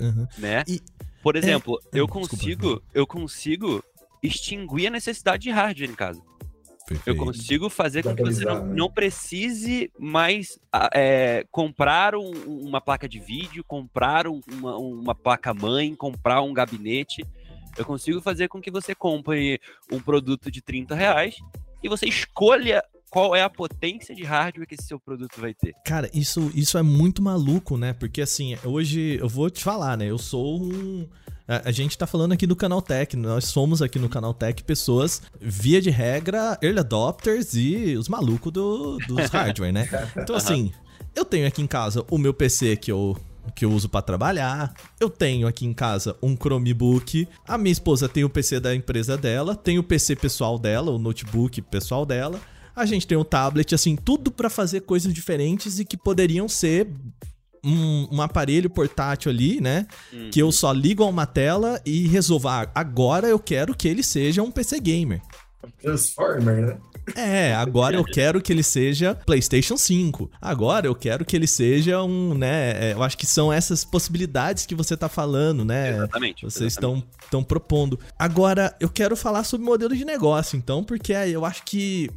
Speaker 4: uhum. né? E, Por é, exemplo, é... eu consigo, desculpa. eu consigo extinguir a necessidade de hardware em casa. Perfeito. Eu consigo fazer com que você não, né? não precise mais é, comprar um, uma placa de vídeo, comprar um, uma, uma placa mãe, comprar um gabinete. Eu consigo fazer com que você compre um produto de 30 reais e você escolha qual é a potência de hardware que esse seu produto vai ter.
Speaker 1: Cara, isso, isso é muito maluco, né? Porque assim, hoje eu vou te falar, né? Eu sou um. A, gente tá falando aqui do Canal Tech, nós somos aqui no Canal Tech pessoas, via de regra, early adopters e os malucos do, dos *laughs* hardware, né? Então, assim, eu tenho aqui em casa o meu PC que eu que eu uso para trabalhar. Eu tenho aqui em casa um Chromebook. A minha esposa tem o PC da empresa dela, tem o PC pessoal dela, o notebook pessoal dela. A gente tem um tablet, assim, tudo para fazer coisas diferentes e que poderiam ser um, um, aparelho portátil ali, né? Uhum. Que eu só ligo a uma tela e resolvo. Ah, agora eu quero que ele seja um PC gamer.
Speaker 2: Transformer, né?
Speaker 1: É, agora eu quero que ele seja PlayStation 5. Agora eu quero que ele seja um, né? É, eu acho que são essas possibilidades que você tá falando, né?
Speaker 4: Exatamente.
Speaker 1: Vocês estão estão propondo. Agora eu quero falar sobre modelo de negócio, então, porque eu acho que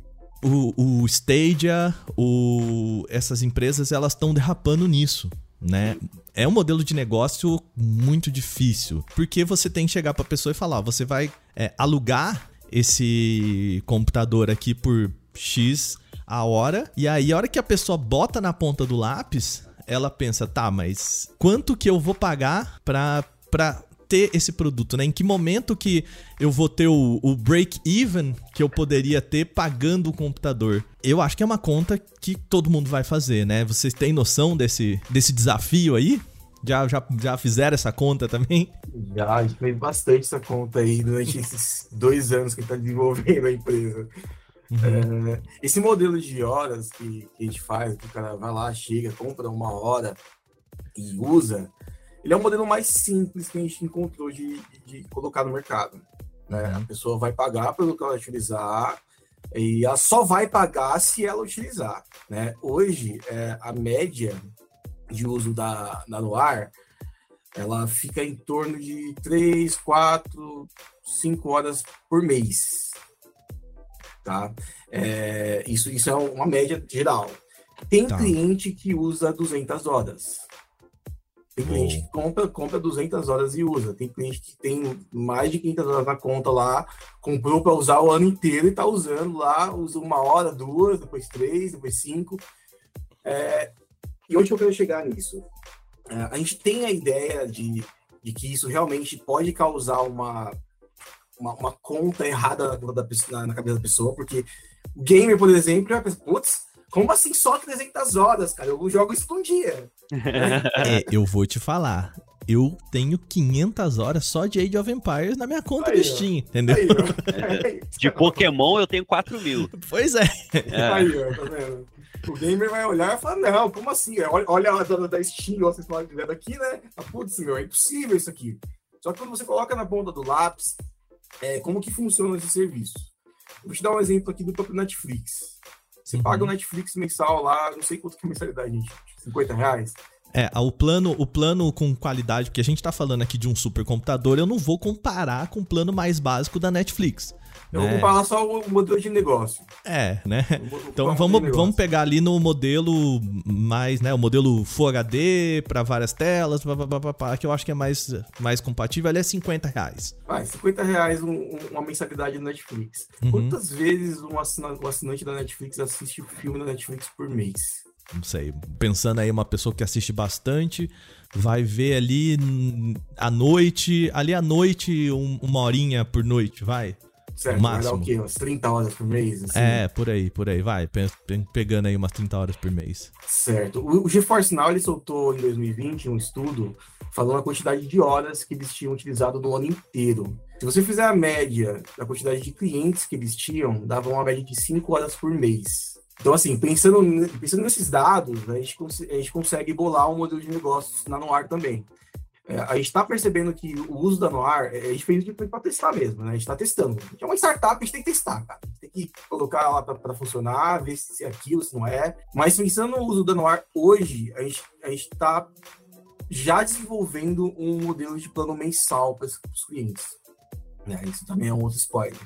Speaker 1: o, o Stadia, o, essas empresas, elas estão derrapando nisso, né? É um modelo de negócio muito difícil, porque você tem que chegar para a pessoa e falar, você vai é, alugar esse computador aqui por X a hora, e aí a hora que a pessoa bota na ponta do lápis, ela pensa, tá, mas quanto que eu vou pagar para pra ter esse produto, né? Em que momento que eu vou ter o, o break-even que eu poderia ter pagando o computador? Eu acho que é uma conta que todo mundo vai fazer, né? Vocês têm noção desse, desse desafio aí? Já, já, já fizeram essa conta também?
Speaker 2: Já, a gente fez bastante essa conta aí durante esses dois anos que está desenvolvendo a empresa. Uhum. É, esse modelo de horas que, que, a gente faz, que o cara vai lá, chega, compra uma hora e usa, ele é um modelo mais simples que a gente encontrou de, de, colocar no mercado. Né? Uhum. A pessoa vai pagar pelo que ela utilizar e ela só vai pagar se ela utilizar. Né? Hoje, é, a média de uso da, da Noir, ela fica em torno de 3, 4, 5 horas por mês. Tá? É, isso, isso é uma média geral. Tem tá. cliente que usa 200 horas. Tem cliente que compra, compra 200 horas e usa. Tem cliente que tem mais de 500 horas na conta lá, comprou para usar o ano inteiro e está usando lá, usa uma hora, duas, depois três, depois cinco. É, e onde eu quero chegar nisso? É, a gente tem a ideia de, de que isso realmente pode causar uma, uma, uma conta errada na, na, na, cabeça da pessoa, porque o gamer, por exemplo, vai pensar, putz, como assim só 300 horas, cara? Eu jogo isso um dia.
Speaker 1: é, eu vou te falar. Eu tenho 500 horas só de Age of Empires na minha conta aí, do Steam, entendeu? Aí, *laughs*
Speaker 4: de Pokémon eu tenho 4 mil.
Speaker 1: Pois é. é.
Speaker 2: Aí, ó, tá vendo? O gamer vai olhar e falar, não, como assim? Olha, olha a dona da Steam, vocês estão vendo aqui, né? Ah, putz, meu, é impossível isso aqui. Só que quando você coloca na ponta do lápis, é, como que funciona esse serviço? Vou te dar um exemplo aqui do próprio Netflix. Você uhum. paga o Netflix mensal lá, não sei quanto que é mensalidade, gente. 50 reais.
Speaker 1: É, o plano, o plano com qualidade, porque a gente tá falando aqui de um supercomputador, eu não vou comparar com o plano mais básico da Netflix.
Speaker 2: Eu vou né? comparar só o modelo de negócio.
Speaker 1: É, né? Então vamos, vamos pegar ali no modelo mais, né? O modelo Full HD para várias telas, pá, pá, pá, que eu acho que é mais, mais compatível. Ali é 50 reais.
Speaker 2: Ah, 50 reais um, uma mensalidade da Netflix. Uhum. Quantas vezes um assinante, um assinante da Netflix assiste o filme da Netflix por mês?
Speaker 1: Não sei. Pensando aí, uma pessoa que assiste bastante, vai ver ali à noite, ali à noite, um, uma horinha por noite, vai.
Speaker 2: Certo, máximo. vai dar o quê? Umas 30 horas por mês? Assim?
Speaker 1: É, por aí, por aí, vai. Pegando aí umas 30 horas por mês.
Speaker 2: Certo. O, GeForce Now, ele soltou em 2020 um estudo falando a quantidade de horas que eles tinham utilizado no ano inteiro. Se você fizer a média da quantidade de clientes que eles tinham, dava uma média de 5 horas por mês. Então, assim, pensando, pensando nesses dados, a gente, a gente consegue bolar um modelo de negócios na Noir também. É, a gente está percebendo que o uso da Noir, é, a gente fez para testar mesmo, né? A gente está testando. A gente é uma startup, a gente tem que testar, cara. A gente tem que colocar lá para funcionar, ver se é aquilo, se não é. Mas pensando no uso da Noir hoje, a gente a está já desenvolvendo um modelo de plano mensal para os clientes. Né? Isso também é um outro spoiler.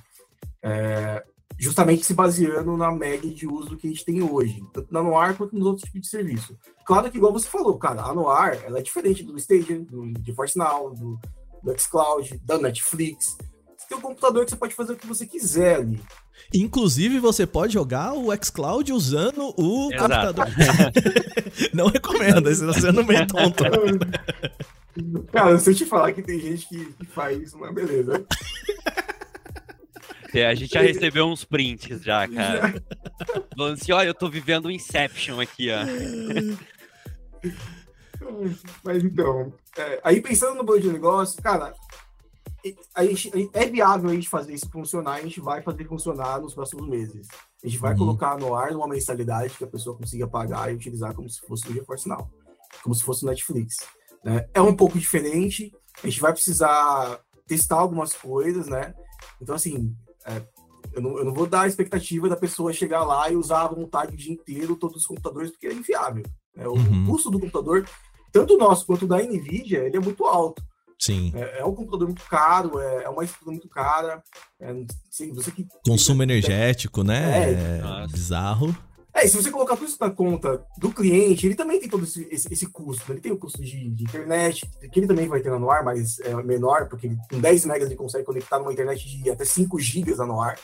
Speaker 2: É, justamente se baseando na média de uso que a gente tem hoje, tanto na Noir quanto nos outros tipos de serviço. Claro que, igual você falou, cara, a Noir ela é diferente do Stadia, do GeForce Now, do, do xCloud, da Netflix. Você tem um computador que você pode fazer o que você quiser ali.
Speaker 1: Inclusive, você pode jogar o xCloud usando o Exato. computador. *laughs* Não recomendo, você está sendo meio tonto.
Speaker 2: Cara, se eu te falar que tem gente que, que faz isso, mas beleza. *laughs*
Speaker 4: A gente já recebeu uns prints já, cara. *laughs* Falando assim, ó, eu tô vivendo um Inception aqui, ó. *laughs*
Speaker 2: Mas então, é, aí pensando no plano de negócio, cara, a gente, é viável a gente fazer isso funcionar, a gente vai fazer funcionar nos próximos meses. A gente vai uhum. colocar no ar uma mensalidade que a pessoa consiga pagar e utilizar como se fosse o GeForce Now, como se fosse o Netflix. Né? É um pouco diferente, a gente vai precisar testar algumas coisas, né? Então, assim, é, eu, não, eu não vou dar a expectativa da pessoa chegar lá e usar à vontade o dia inteiro todos os computadores, porque é inviável. Né? O uhum. custo do computador, tanto nosso quanto da NVIDIA, ele é muito alto.
Speaker 1: Sim.
Speaker 2: É, é, um computador muito caro, é, é uma estrutura muito cara. É,
Speaker 1: assim, você que, Consumo energético, né? É, é bizarro.
Speaker 2: É, se você colocar tudo isso na conta do cliente, ele também tem todo esse, esse, esse custo. Ele tem o custo de, de, internet, que ele também vai ter no ar, mas é menor, porque ele, com 10 megas ele consegue conectar numa internet de até 5 gigas no ar.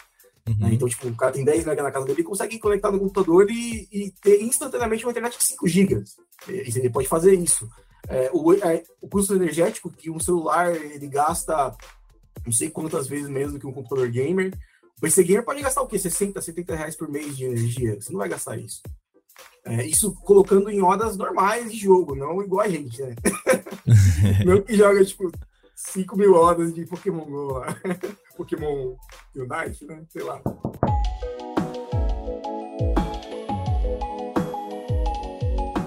Speaker 2: Uhum. Né? Então, tipo, o cara tem 10 megas na casa dele, ele consegue conectar no computador e, e ter instantaneamente uma internet de 5 gigas. E, ele pode fazer isso. É, o, é, o custo energético que um celular ele gasta não sei quantas vezes menos do que um computador gamer. PC Gamer pode gastar o quê? 60, 70 reais por mês de energia. Você não vai gastar isso. É, isso colocando em horas normais de jogo, não igual a gente, né? *laughs* não que joga, tipo, 5 mil horas de Pokémon Go lá. *laughs* Pokémon Unite, né? Sei lá.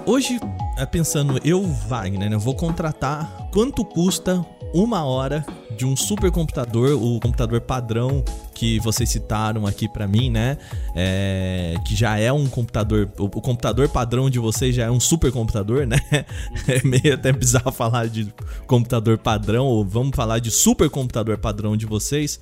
Speaker 1: Hoje, é, pensando, eu, Wagner, eu vou contratar quanto custa uma hora de um supercomputador, o computador padrão que vocês citaram aqui para mim, né? É, que já é um computador, o, o, computador padrão de vocês já é um supercomputador, né? *laughs* É meio até bizarro falar de computador padrão, ou vamos falar de supercomputador padrão de vocês.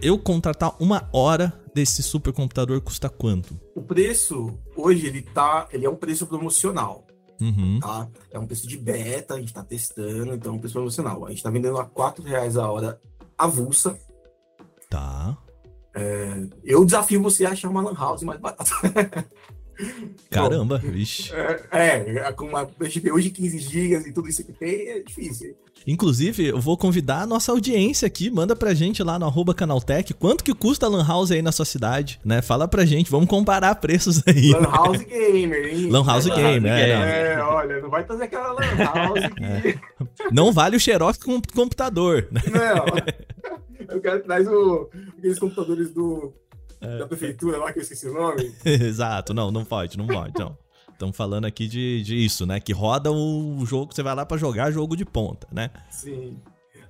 Speaker 1: Eu contratar uma hora desse supercomputador custa quanto?
Speaker 2: O preço hoje ele tá, ele é um preço promocional.
Speaker 1: Uhum.
Speaker 2: Tá? É um preço de beta, a gente está testando, então é um preço promocional. A gente está vendendo a 4 reais a hora avulsa.
Speaker 1: Tá.
Speaker 2: É, eu desafio você a achar uma lan house mais barata. *laughs*
Speaker 1: Caramba, vixe.
Speaker 2: É, é, com uma GPU de 15 GB e tudo isso que tem, é difícil.
Speaker 1: Inclusive, eu vou convidar a nossa audiência aqui, manda pra gente lá no arroba Canaltech, quanto que custa a Lan House aí na sua cidade, né? Fala pra gente, vamos comparar preços aí.
Speaker 2: Lan House Gamer, hein?
Speaker 1: Lan House Gamer,
Speaker 2: é. É, olha, não vai fazer aquela Lan House *laughs* que... É.
Speaker 1: Não vale o xerox com computador.
Speaker 2: Né? Não, eu quero traz o, aqueles computadores do é. Da prefeitura lá, que eu esqueci o nome. *laughs*
Speaker 1: Exato, não, não pode, não pode, não. Estamos falando aqui de, de isso, né? Que roda o jogo, você vai lá para jogar jogo de ponta, né?
Speaker 2: Sim.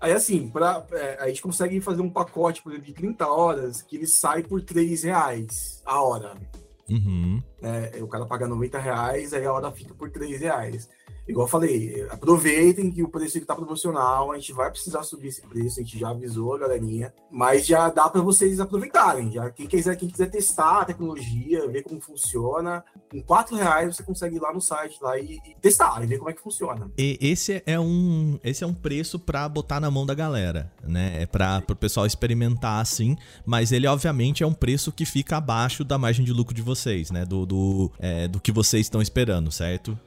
Speaker 2: Aí, assim, pra, é, a gente consegue fazer um pacote, por exemplo, de 30 horas, que ele sai por 3 reais a hora.
Speaker 1: Uhum.
Speaker 2: É, o cara paga 90 reais, aí a hora fica por 3 reais igual eu falei, aproveitem que o preço está promocional, a gente vai precisar subir esse preço, a gente já avisou a galerinha, mas já dá para vocês aproveitarem. Já quem quiser, quem quiser testar a tecnologia, ver como funciona, com quatro reais você consegue ir lá no site lá e, e testar e ver como é que funciona.
Speaker 1: E esse é um, esse é um preço para botar na mão da galera, né? É para o pessoal experimentar assim, mas ele obviamente é um preço que fica abaixo da margem de lucro de vocês, né? Do, do, é, do que vocês estão esperando, certo?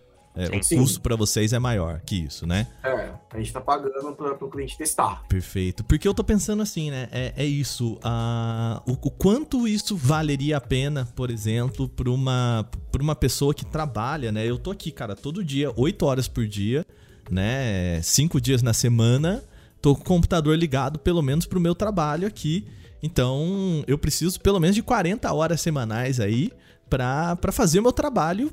Speaker 1: É, o custo para vocês é maior que isso, né?
Speaker 2: É, a gente tá pagando para o cliente testar.
Speaker 1: Perfeito. Porque eu tô pensando assim, né? É, é isso. A, o, o, quanto isso valeria a pena, por exemplo, para uma, pra uma pessoa que trabalha, né? Eu tô aqui, cara, todo dia, 8 horas por dia, né? Cinco dias na semana, tô com o computador ligado, pelo menos pro meu trabalho aqui. Então, eu preciso pelo menos de 40 horas semanais aí para fazer o meu trabalho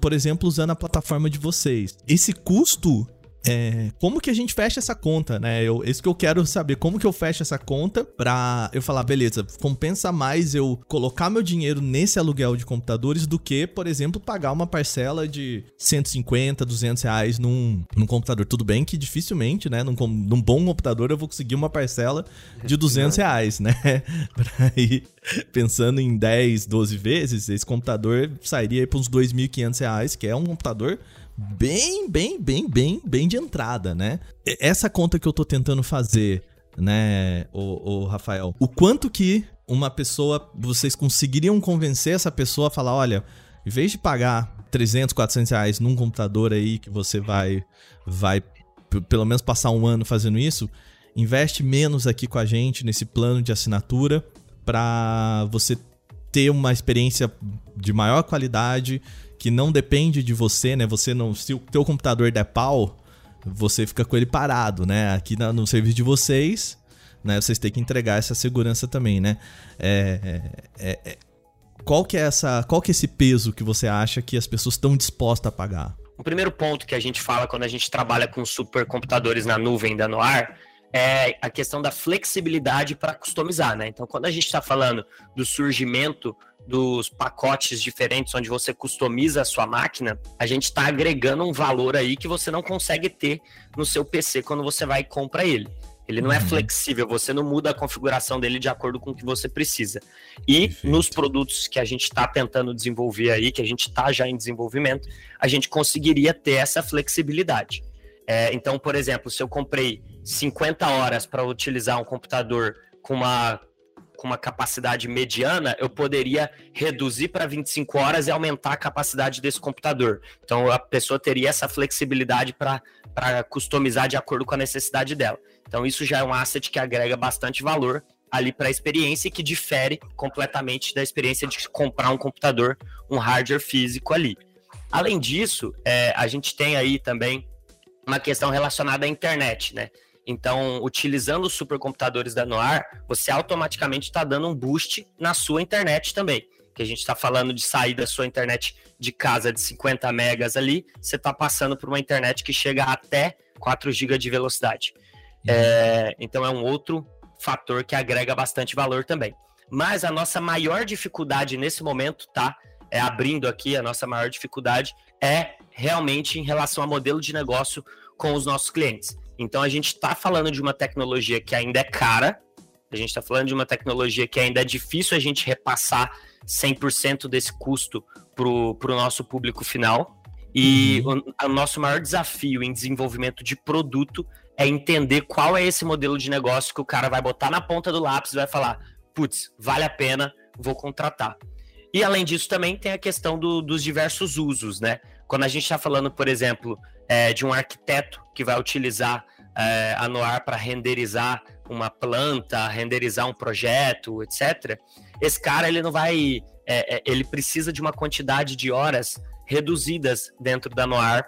Speaker 1: por exemplo, usando a plataforma de vocês. Esse custo é, como que a gente fecha essa conta, né? Eu, isso que eu quero saber, como que eu fecho essa conta pra eu falar, beleza, compensa mais eu colocar meu dinheiro nesse aluguel de computadores do que, por exemplo, pagar uma parcela de 150, 200 reais num, num computador. Tudo bem que dificilmente, né, num, num bom computador eu vou conseguir uma parcela de 200 reais, né? *laughs* ir pensando em 10, 12 vezes, esse computador sairia aí pra uns 2.500 reais, que é um computador bem, bem, bem, bem, bem de entrada, né? Essa conta que eu tô tentando fazer, né, o, o Rafael, o quanto que uma pessoa, vocês conseguiriam convencer essa pessoa a falar, olha, em vez de pagar 300, 400 reais num computador aí que você vai, vai pelo menos passar um ano fazendo isso, investe menos aqui com a gente nesse plano de assinatura para você ter uma experiência de maior qualidade que não depende de você, né? Você não, se o teu computador der pau, você fica com ele parado, né? Aqui no serviço de vocês, né? Vocês têm que entregar essa segurança também, né? É, é, é, qual que é essa, qual que é esse peso que você acha que as pessoas estão dispostas a pagar?
Speaker 3: O primeiro ponto que a gente fala quando a gente trabalha com supercomputadores na nuvem da Noir é a questão da flexibilidade para customizar, né? Então, quando a gente está falando do surgimento dos pacotes diferentes onde você customiza a sua máquina, a gente está agregando um valor aí que você não consegue ter no seu PC quando você vai e compra ele. Ele não é uhum. flexível, você não muda a configuração dele de acordo com o que você precisa. E Perfeito. nos produtos que a gente está tentando desenvolver aí, que a gente está já em desenvolvimento, a gente conseguiria ter essa flexibilidade. É, então, por exemplo, se eu comprei 50 horas para utilizar um computador com uma com uma capacidade mediana, eu poderia reduzir para 25 horas e aumentar a capacidade desse computador. Então a pessoa teria essa flexibilidade para customizar de acordo com a necessidade dela. Então isso já é um asset que agrega bastante valor ali para a experiência e que difere completamente da experiência de comprar um computador, um hardware físico ali. Além disso, é, a gente tem aí também uma questão relacionada à internet, né? Então, utilizando os supercomputadores da Noir, você automaticamente está dando um boost na sua internet também. Que a gente está falando de sair da sua internet de casa de 50 megas ali, você está passando por uma internet que chega até 4 GB de velocidade. É, então é um outro fator que agrega bastante valor também. Mas a nossa maior dificuldade nesse momento, tá? É abrindo aqui, a nossa maior dificuldade é realmente em relação ao modelo de negócio com os nossos clientes. Então a gente está falando de uma tecnologia que ainda é cara, a gente está falando de uma tecnologia que ainda é difícil a gente repassar 100% desse custo para o nosso público final. E uhum. o, o, nosso maior desafio em desenvolvimento de produto é entender qual é esse modelo de negócio que o cara vai botar na ponta do lápis e vai falar: putz, vale a pena, vou contratar. E além disso, também tem a questão do, dos diversos usos, né? Quando a gente está falando, por exemplo, é, de um arquiteto que vai utilizar é, a Noir para renderizar uma planta, renderizar um projeto, etc. Esse cara ele não vai, é, é, ele precisa de uma quantidade de horas reduzidas dentro da Noir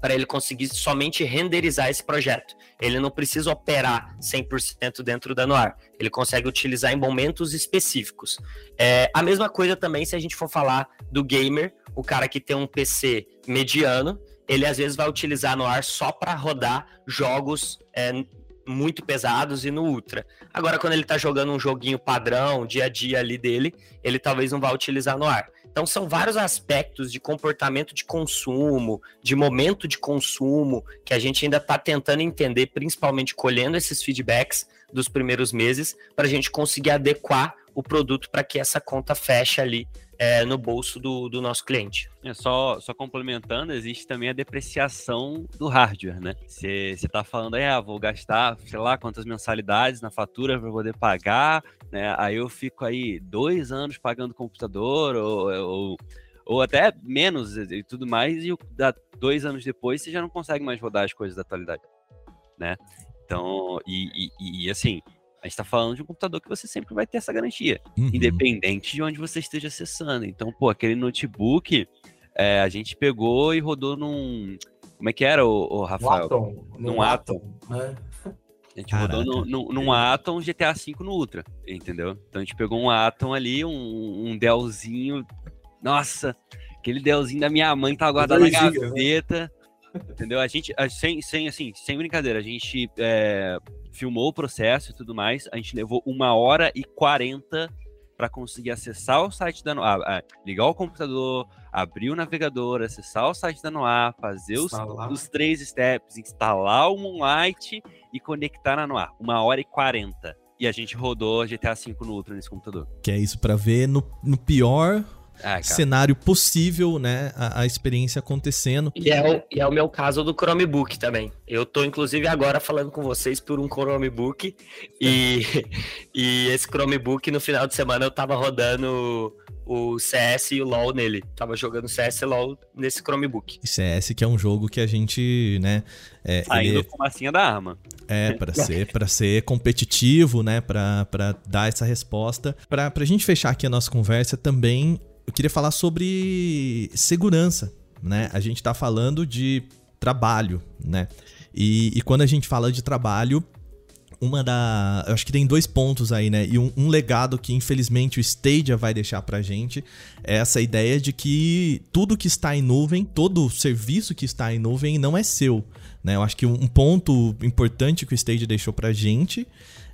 Speaker 3: para ele conseguir somente renderizar esse projeto. Ele não precisa operar 100% dentro da Noir. Ele consegue utilizar em momentos específicos. É, a mesma coisa também se a gente for falar do gamer, o cara que tem um PC mediano, ele às vezes vai utilizar no ar só para rodar jogos é, muito pesados e no Ultra. Agora, quando ele está jogando um joguinho padrão, dia a dia ali dele, ele talvez não vá utilizar no ar. Então, são vários aspectos de comportamento de consumo, de momento de consumo, que a gente ainda está tentando entender, principalmente colhendo esses feedbacks dos primeiros meses, para a gente conseguir adequar o produto para que essa conta feche ali é, no bolso do, do nosso cliente.
Speaker 4: É, só, só complementando, existe também a depreciação do hardware, né? Você está falando aí, ah, vou gastar, sei lá, quantas mensalidades na fatura para poder pagar, né? Aí eu fico aí dois anos pagando computador ou, ou, ou até menos e tudo mais, e dois anos depois você já não consegue mais rodar as coisas da atualidade, né? Então, e, e, e assim, a gente está falando de um computador que você sempre vai ter essa garantia, uhum. independente de onde você esteja acessando. Então, pô, aquele notebook, é, a gente pegou e rodou num. Como é que era, o, o Rafael?
Speaker 2: Atom.
Speaker 4: Num Atom. Atom. É. A gente Caraca. rodou no, no, num Atom GTA V no Ultra, entendeu? Então a gente pegou um Atom ali, um, um Dellzinho. Nossa, aquele Dellzinho da minha mãe tava guardado na né? gaveta. Né? Entendeu? A gente, a, sem, sem, assim, sem brincadeira, a gente é, filmou o processo e tudo mais. A gente levou uma hora e quarenta para conseguir acessar o site da Noir, ligar o computador, abrir o navegador, acessar o site da Noir, fazer os, os, três steps, instalar o Moonlight e conectar na Noir. Uma hora e quarenta. E a gente rodou GTA V no Ultra nesse computador.
Speaker 1: Que é isso para ver no, no pior ah, cenário possível, né? A, a, experiência acontecendo.
Speaker 3: E é, o, e é o meu caso do Chromebook também. Eu tô, inclusive, agora falando com vocês por um Chromebook. E, *laughs* e esse Chromebook, no final de semana, eu tava rodando o CS e o LoL nele. Tava jogando CS e LoL nesse Chromebook.
Speaker 1: CS que é um jogo que a gente, né... É,
Speaker 4: Saindo ele... fumacinha da arma.
Speaker 1: É, para ser, pra ser competitivo, né? Para dar essa resposta. Para a gente fechar aqui a nossa conversa, também eu queria falar sobre segurança, né? A gente está falando de trabalho, né? E, e, quando a gente fala de trabalho, uma da. Eu acho que tem dois pontos aí, né? E um, um, legado que, infelizmente, o Stadia vai deixar pra gente é essa ideia de que tudo que está em nuvem, todo serviço que está em nuvem não é seu. Né? Eu acho que um ponto importante que o Stadia deixou pra gente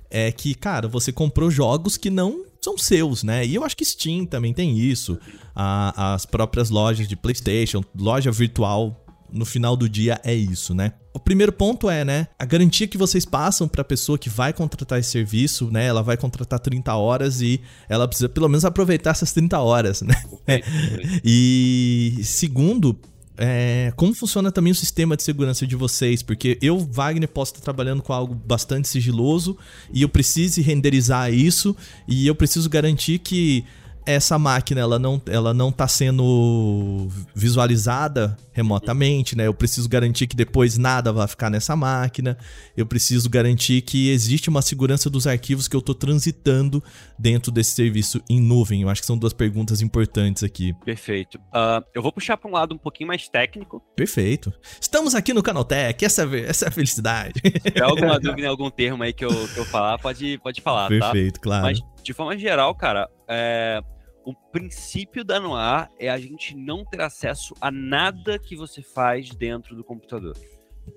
Speaker 1: é que, cara, você comprou jogos que não são seus, né? E eu acho que Steam também tem isso. A, as próprias lojas de PlayStation, loja virtual, no final do dia é isso, né? O primeiro ponto é, né, a garantia que vocês passam para a pessoa que vai contratar esse serviço, né? Ela vai contratar 30 horas e ela precisa pelo menos aproveitar essas 30 horas, né? *laughs* e segundo, é, como funciona também o sistema de segurança de vocês? Porque eu, Wagner, posso estar trabalhando com algo bastante sigiloso e eu preciso renderizar isso e eu preciso garantir que essa máquina ela não ela não está sendo visualizada remotamente, né? Eu preciso garantir que depois nada vai ficar nessa máquina. Eu preciso garantir que existe uma segurança dos arquivos que eu estou transitando dentro desse serviço em nuvem. Eu acho que são duas perguntas importantes aqui.
Speaker 4: Perfeito. Uh, eu vou puxar para um lado um pouquinho mais técnico.
Speaker 1: Perfeito. Estamos aqui no Canaltech. Essa, é essa é a felicidade.
Speaker 4: Se tiver alguma dúvida em algum termo aí que eu, que eu falar, pode, pode falar,
Speaker 1: Perfeito, tá? Perfeito, claro. Mas
Speaker 4: de forma geral, cara, é, o princípio da Noir é a gente não ter acesso a nada que você faz dentro do computador.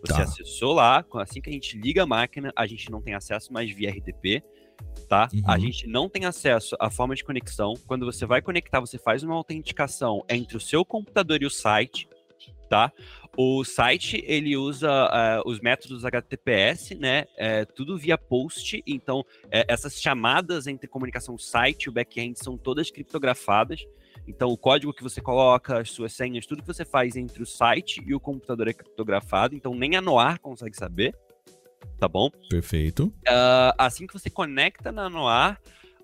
Speaker 4: Você
Speaker 1: Tá.
Speaker 4: acessou lá, assim que a gente liga a máquina, a gente não tem acesso mais via RDP, tá? A
Speaker 1: Uhum.
Speaker 4: gente não tem acesso à forma de conexão. Quando você vai conectar, você faz uma autenticação entre o seu computador e o site, tá? O site, ele usa eh, os métodos HTTPS, né? É, tudo via post, então eh, essas chamadas entre comunicação site e o back-end são todas criptografadas. Então, o código que você coloca, as suas senhas, tudo que você faz entre o site e o computador é criptografado, então nem a Noir consegue saber, tá bom?
Speaker 1: Perfeito.
Speaker 4: Ah, assim que você conecta na Noir,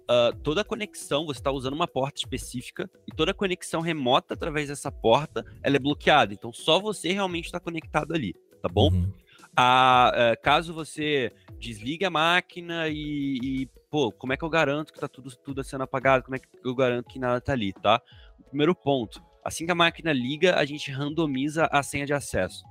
Speaker 4: ah, toda conexão, você está usando uma porta específica, e toda conexão remota através dessa porta, ela é bloqueada. Então, só você realmente está conectado ali, tá bom?
Speaker 1: Uhum.
Speaker 4: Ah, eh, caso você desligue a máquina e, e, pô, como é que eu garanto que tá tudo, tudo sendo apagado? Como é que eu garanto que nada tá ali, tá? Primeiro ponto, assim que a máquina liga, a gente randomiza a senha de acesso.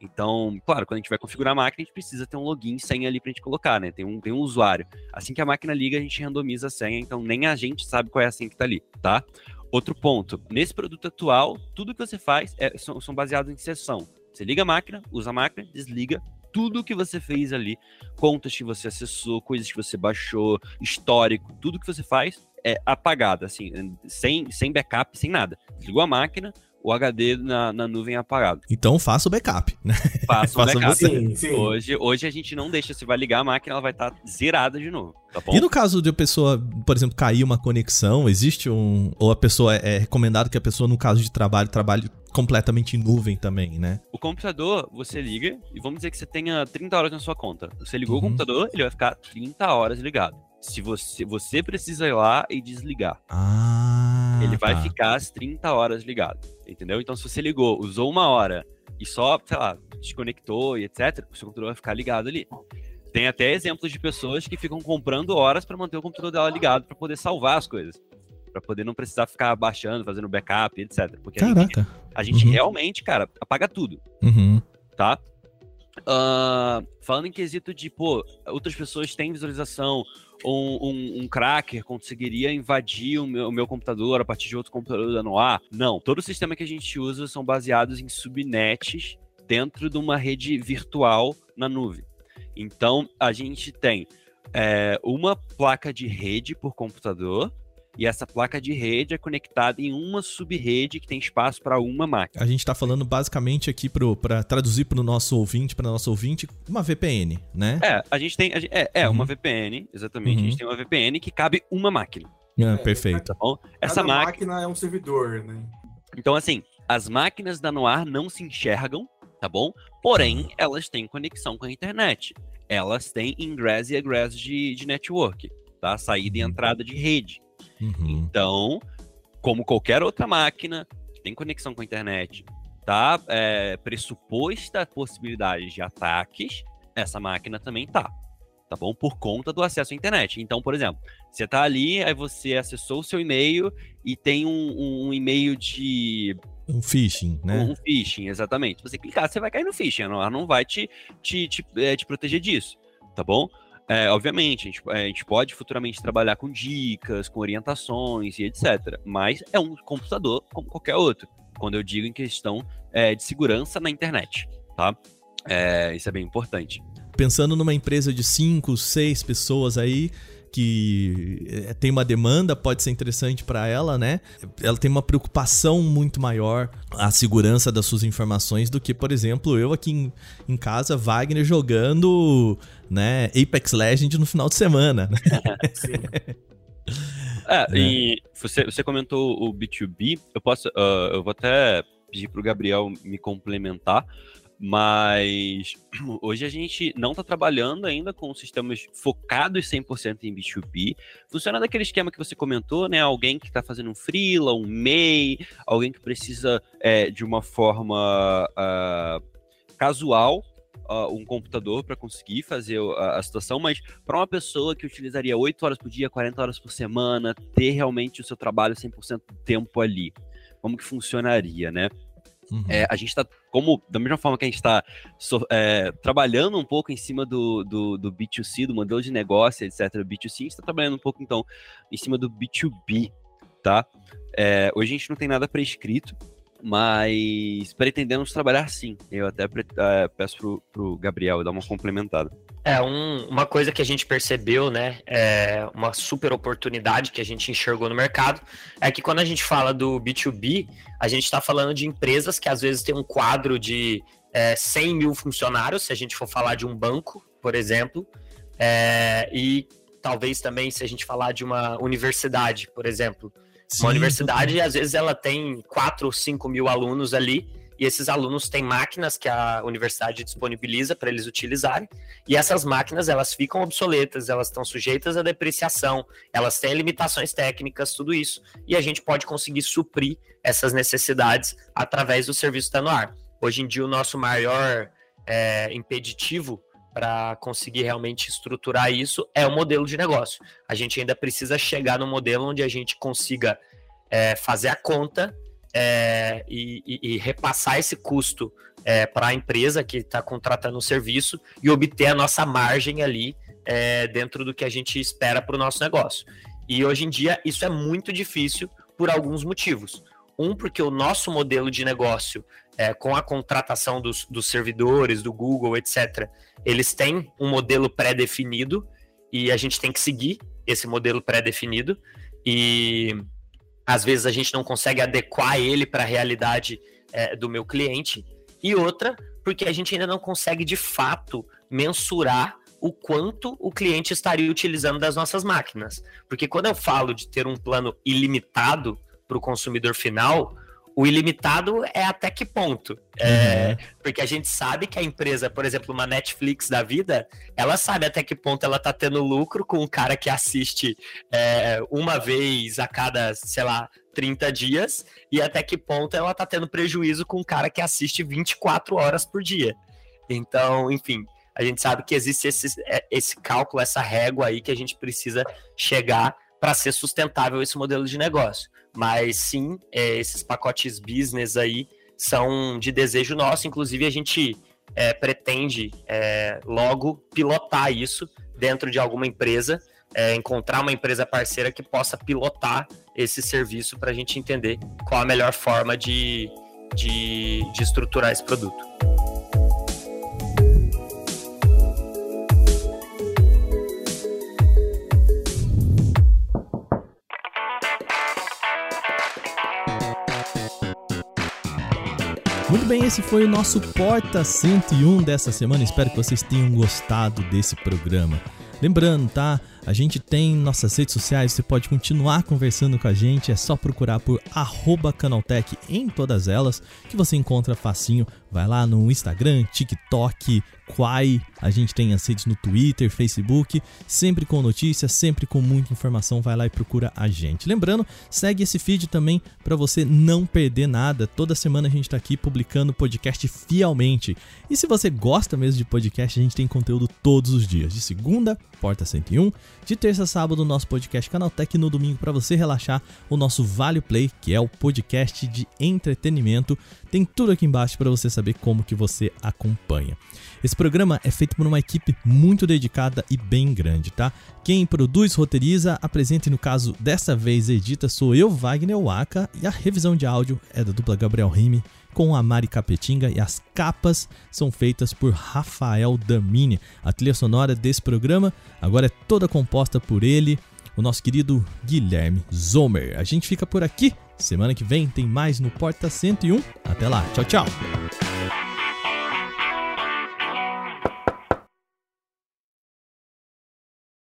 Speaker 4: Então, claro, quando a gente vai configurar a máquina, a gente precisa ter um login e senha ali pra gente colocar, né? Tem um, tem um usuário. Assim que a máquina liga, a gente randomiza a senha, então nem a gente sabe qual é a senha que tá ali, tá? Outro ponto, nesse produto atual, tudo que você faz é- são, são baseados em sessão. Você liga a máquina, usa a máquina, desliga, tudo que você fez ali, contas que você acessou, coisas que você baixou, histórico, tudo que você faz é apagado, assim, sem, sem backup, sem nada. Desligou a máquina, o HD na, na nuvem é apagado.
Speaker 1: Então faça o backup, né?
Speaker 4: Faça *laughs* o
Speaker 1: Faça
Speaker 4: backup.
Speaker 2: Sim, sim.
Speaker 4: Hoje, hoje a gente não deixa, você vai ligar a máquina, ela vai estar zerada de novo, tá bom?
Speaker 1: E no caso de a pessoa, por exemplo, cair uma conexão, existe um. Ou a pessoa é recomendado que a pessoa, no caso de trabalho, trabalhe completamente em nuvem também, né?
Speaker 4: O computador, você liga e vamos dizer que você tenha 30 horas na sua conta. Você ligou
Speaker 1: Uhum.
Speaker 4: o computador, ele vai ficar 30 horas ligado. Se você, você precisa ir lá e desligar,
Speaker 1: Ah.
Speaker 4: ele vai
Speaker 1: tá.
Speaker 4: ficar as 30 horas ligado. Entendeu? Então, se você ligou, usou uma hora e só, sei lá, desconectou e etc., o seu computador vai ficar ligado ali. Tem até exemplos de pessoas que ficam comprando horas para manter o computador dela ligado para poder salvar as coisas. Para poder não precisar ficar baixando, fazendo backup, etc. Porque a gente,
Speaker 1: Caraca.
Speaker 4: a gente
Speaker 1: Uhum.
Speaker 4: realmente, cara, apaga tudo
Speaker 1: Uhum.
Speaker 4: tá? Ah, falando em quesito de, pô, outras pessoas têm visualização, um, um, um cracker conseguiria invadir o meu, o meu computador a partir de outro computador da Noir? Não. Todo o sistema que a gente usa são baseados em subnets dentro de uma rede virtual na nuvem. Então, a gente tem é, uma placa de rede por computador, e essa placa de rede é conectada em uma subrede que tem espaço para uma máquina.
Speaker 1: A gente tá falando basicamente aqui pro, pra traduzir pro nosso ouvinte, pra nosso ouvinte, uma VPN, né?
Speaker 4: É, a gente tem. a gente- é, é
Speaker 1: Uhum.
Speaker 4: uma VPN, exatamente. A
Speaker 1: Uhum.
Speaker 4: gente tem uma VPN que cabe uma máquina.
Speaker 1: Ah, perfeito.
Speaker 4: Tá bom? Essa
Speaker 2: Cada
Speaker 4: máquina.
Speaker 2: máquina é um servidor, né?
Speaker 4: Então, assim, as máquinas da Noir não se enxergam, tá bom? Porém, elas têm conexão com a internet. Elas têm ingress e egress de, de network, tá? Saída e
Speaker 1: Uhum.
Speaker 4: entrada de rede.
Speaker 1: Uhum.
Speaker 4: Então, como qualquer outra máquina que tem conexão com a internet, tá é, pressuposta possibilidade de ataques, essa máquina também tá. Tá bom? Por conta do acesso à internet. Então, por exemplo, você tá ali, aí você acessou o seu e-mail e tem um, um e-mail de
Speaker 1: Um phishing, né?
Speaker 4: um phishing, exatamente. Você clicar, você vai cair no phishing, ela não vai te, te, te, eh, te proteger disso, tá bom? É, obviamente, a gente, a gente pode futuramente trabalhar com dicas, com orientações e etc. Mas é um computador como qualquer outro, quando eu digo em questão eh, de segurança na internet, tá? É, isso é bem importante.
Speaker 1: Pensando numa empresa de 5, 6 pessoas aí que eh, tem uma demanda, pode ser interessante para ela, né? Ela tem uma preocupação muito maior a segurança das suas informações do que, por exemplo, eu aqui em, em casa, Wagner jogando, né, Apex Legends no final de semana. né? *laughs*
Speaker 2: Sim.
Speaker 4: É, *laughs*
Speaker 1: É.
Speaker 4: e você, você comentou o B2B, eu posso, ah, eu vou até pedir pro Gabriel me complementar, mas *clears throat* hoje a gente não está trabalhando ainda com sistemas focados 100% em B2B. Funciona daquele esquema que você comentou, né? Alguém que está fazendo um freela, um MEI, alguém que precisa é, de uma forma ah, casual ah, um computador para conseguir fazer a, a situação, mas para uma pessoa que utilizaria 8 horas por dia, 40 horas por semana, ter realmente o seu trabalho 100% do tempo ali, como que funcionaria, né?
Speaker 1: Uhum.
Speaker 4: É, a gente está, como, da mesma forma que a gente está trabalhando um pouco em cima do, do, do B2C, do modelo de negócio, etc., B2C, a gente está trabalhando um pouco, então, em cima do B2B, tá? É, hoje a gente não tem nada prescrito, mas pretendemos trabalhar sim. Eu até uh, peço pro, pro Gabriel dar uma complementada.
Speaker 3: É, um, uma coisa que a gente percebeu, né, é uma super oportunidade que a gente enxergou no mercado, é que quando a gente fala do B2B, a gente está falando de empresas que às vezes tem um quadro de é, 100 mil funcionários, se a gente for falar de um banco, por exemplo, é, e talvez também se a gente falar de uma universidade, por exemplo. Sim, uma universidade, às vezes, ela tem 4 ou 5 mil alunos ali, e esses alunos têm máquinas que a universidade disponibiliza para eles utilizarem, e essas máquinas elas ficam obsoletas, elas estão sujeitas à depreciação, elas têm limitações técnicas, tudo isso, e a gente pode conseguir suprir essas necessidades através do serviço da ar. Hoje em dia, o nosso maior é, impeditivo para conseguir realmente estruturar isso é o modelo de negócio. A gente ainda precisa chegar no modelo onde a gente consiga é, fazer a conta é, e, e, repassar esse custo é, para a empresa que está contratando o serviço e obter a nossa margem ali é, dentro do que a gente espera para o nosso negócio. E hoje em dia isso é muito difícil por alguns motivos. Um, porque o nosso modelo de negócio, é, com a contratação dos, dos servidores, do Google, etc., eles têm um modelo pré-definido e a gente tem que seguir esse modelo pré-definido. E às vezes a gente não consegue adequar ele para a realidade é, do meu cliente, e outra, porque a gente ainda não consegue de fato mensurar o quanto o cliente estaria utilizando das nossas máquinas. Porque quando eu falo de ter um plano ilimitado para o consumidor final, o ilimitado é até que ponto? É, uhum. Porque a gente sabe que a empresa, por exemplo, uma Netflix da vida, ela sabe até que ponto ela tá tendo lucro com o cara que assiste é, uma vez a cada, sei lá, 30 dias, e até que ponto ela tá tendo prejuízo com o cara que assiste 24 horas por dia. Então, enfim, a gente sabe que existe esse, é, esse cálculo, essa régua aí que a gente precisa chegar para ser sustentável esse modelo de negócio. Mas sim, é, esses pacotes business aí são de desejo nosso. Inclusive, a gente é, pretende é, logo pilotar isso dentro de alguma empresa, é, encontrar uma empresa parceira que possa pilotar esse serviço para a gente entender qual a melhor forma de, de, de estruturar esse produto.
Speaker 1: Bem, esse foi o nosso Porta 101 dessa semana. Espero que vocês tenham gostado desse programa. Lembrando, tá? A gente tem nossas redes sociais, você pode continuar conversando com a gente, é só procurar por Canaltech em todas elas, que você encontra facinho. Vai lá no Instagram, TikTok, Quai, a gente tem as redes no Twitter, Facebook, sempre com notícias, sempre com muita informação, vai lá e procura a gente. Lembrando, segue esse feed também para você não perder nada. Toda semana a gente está aqui publicando podcast fielmente. E se você gosta mesmo de podcast, a gente tem conteúdo todos os dias, de segunda, Porta 101, de terça a sábado, nosso podcast Canaltech, no domingo para você relaxar, o nosso Vale Play, que é o podcast de entretenimento. Tem tudo aqui embaixo para você saber como que você acompanha. Esse programa é feito por uma equipe muito dedicada e bem grande, tá? Quem produz, roteiriza, apresenta e no caso dessa vez edita sou eu, Wagner Waka, e a revisão de áudio é da dupla Gabriel Rime com a Mari Capetinga e as capas são feitas por Rafael Damini. A trilha sonora desse programa agora é toda composta por ele, o nosso querido Guilherme Zomer. A gente fica por aqui. Semana que vem tem mais no Porta 101. Até lá. Tchau, tchau.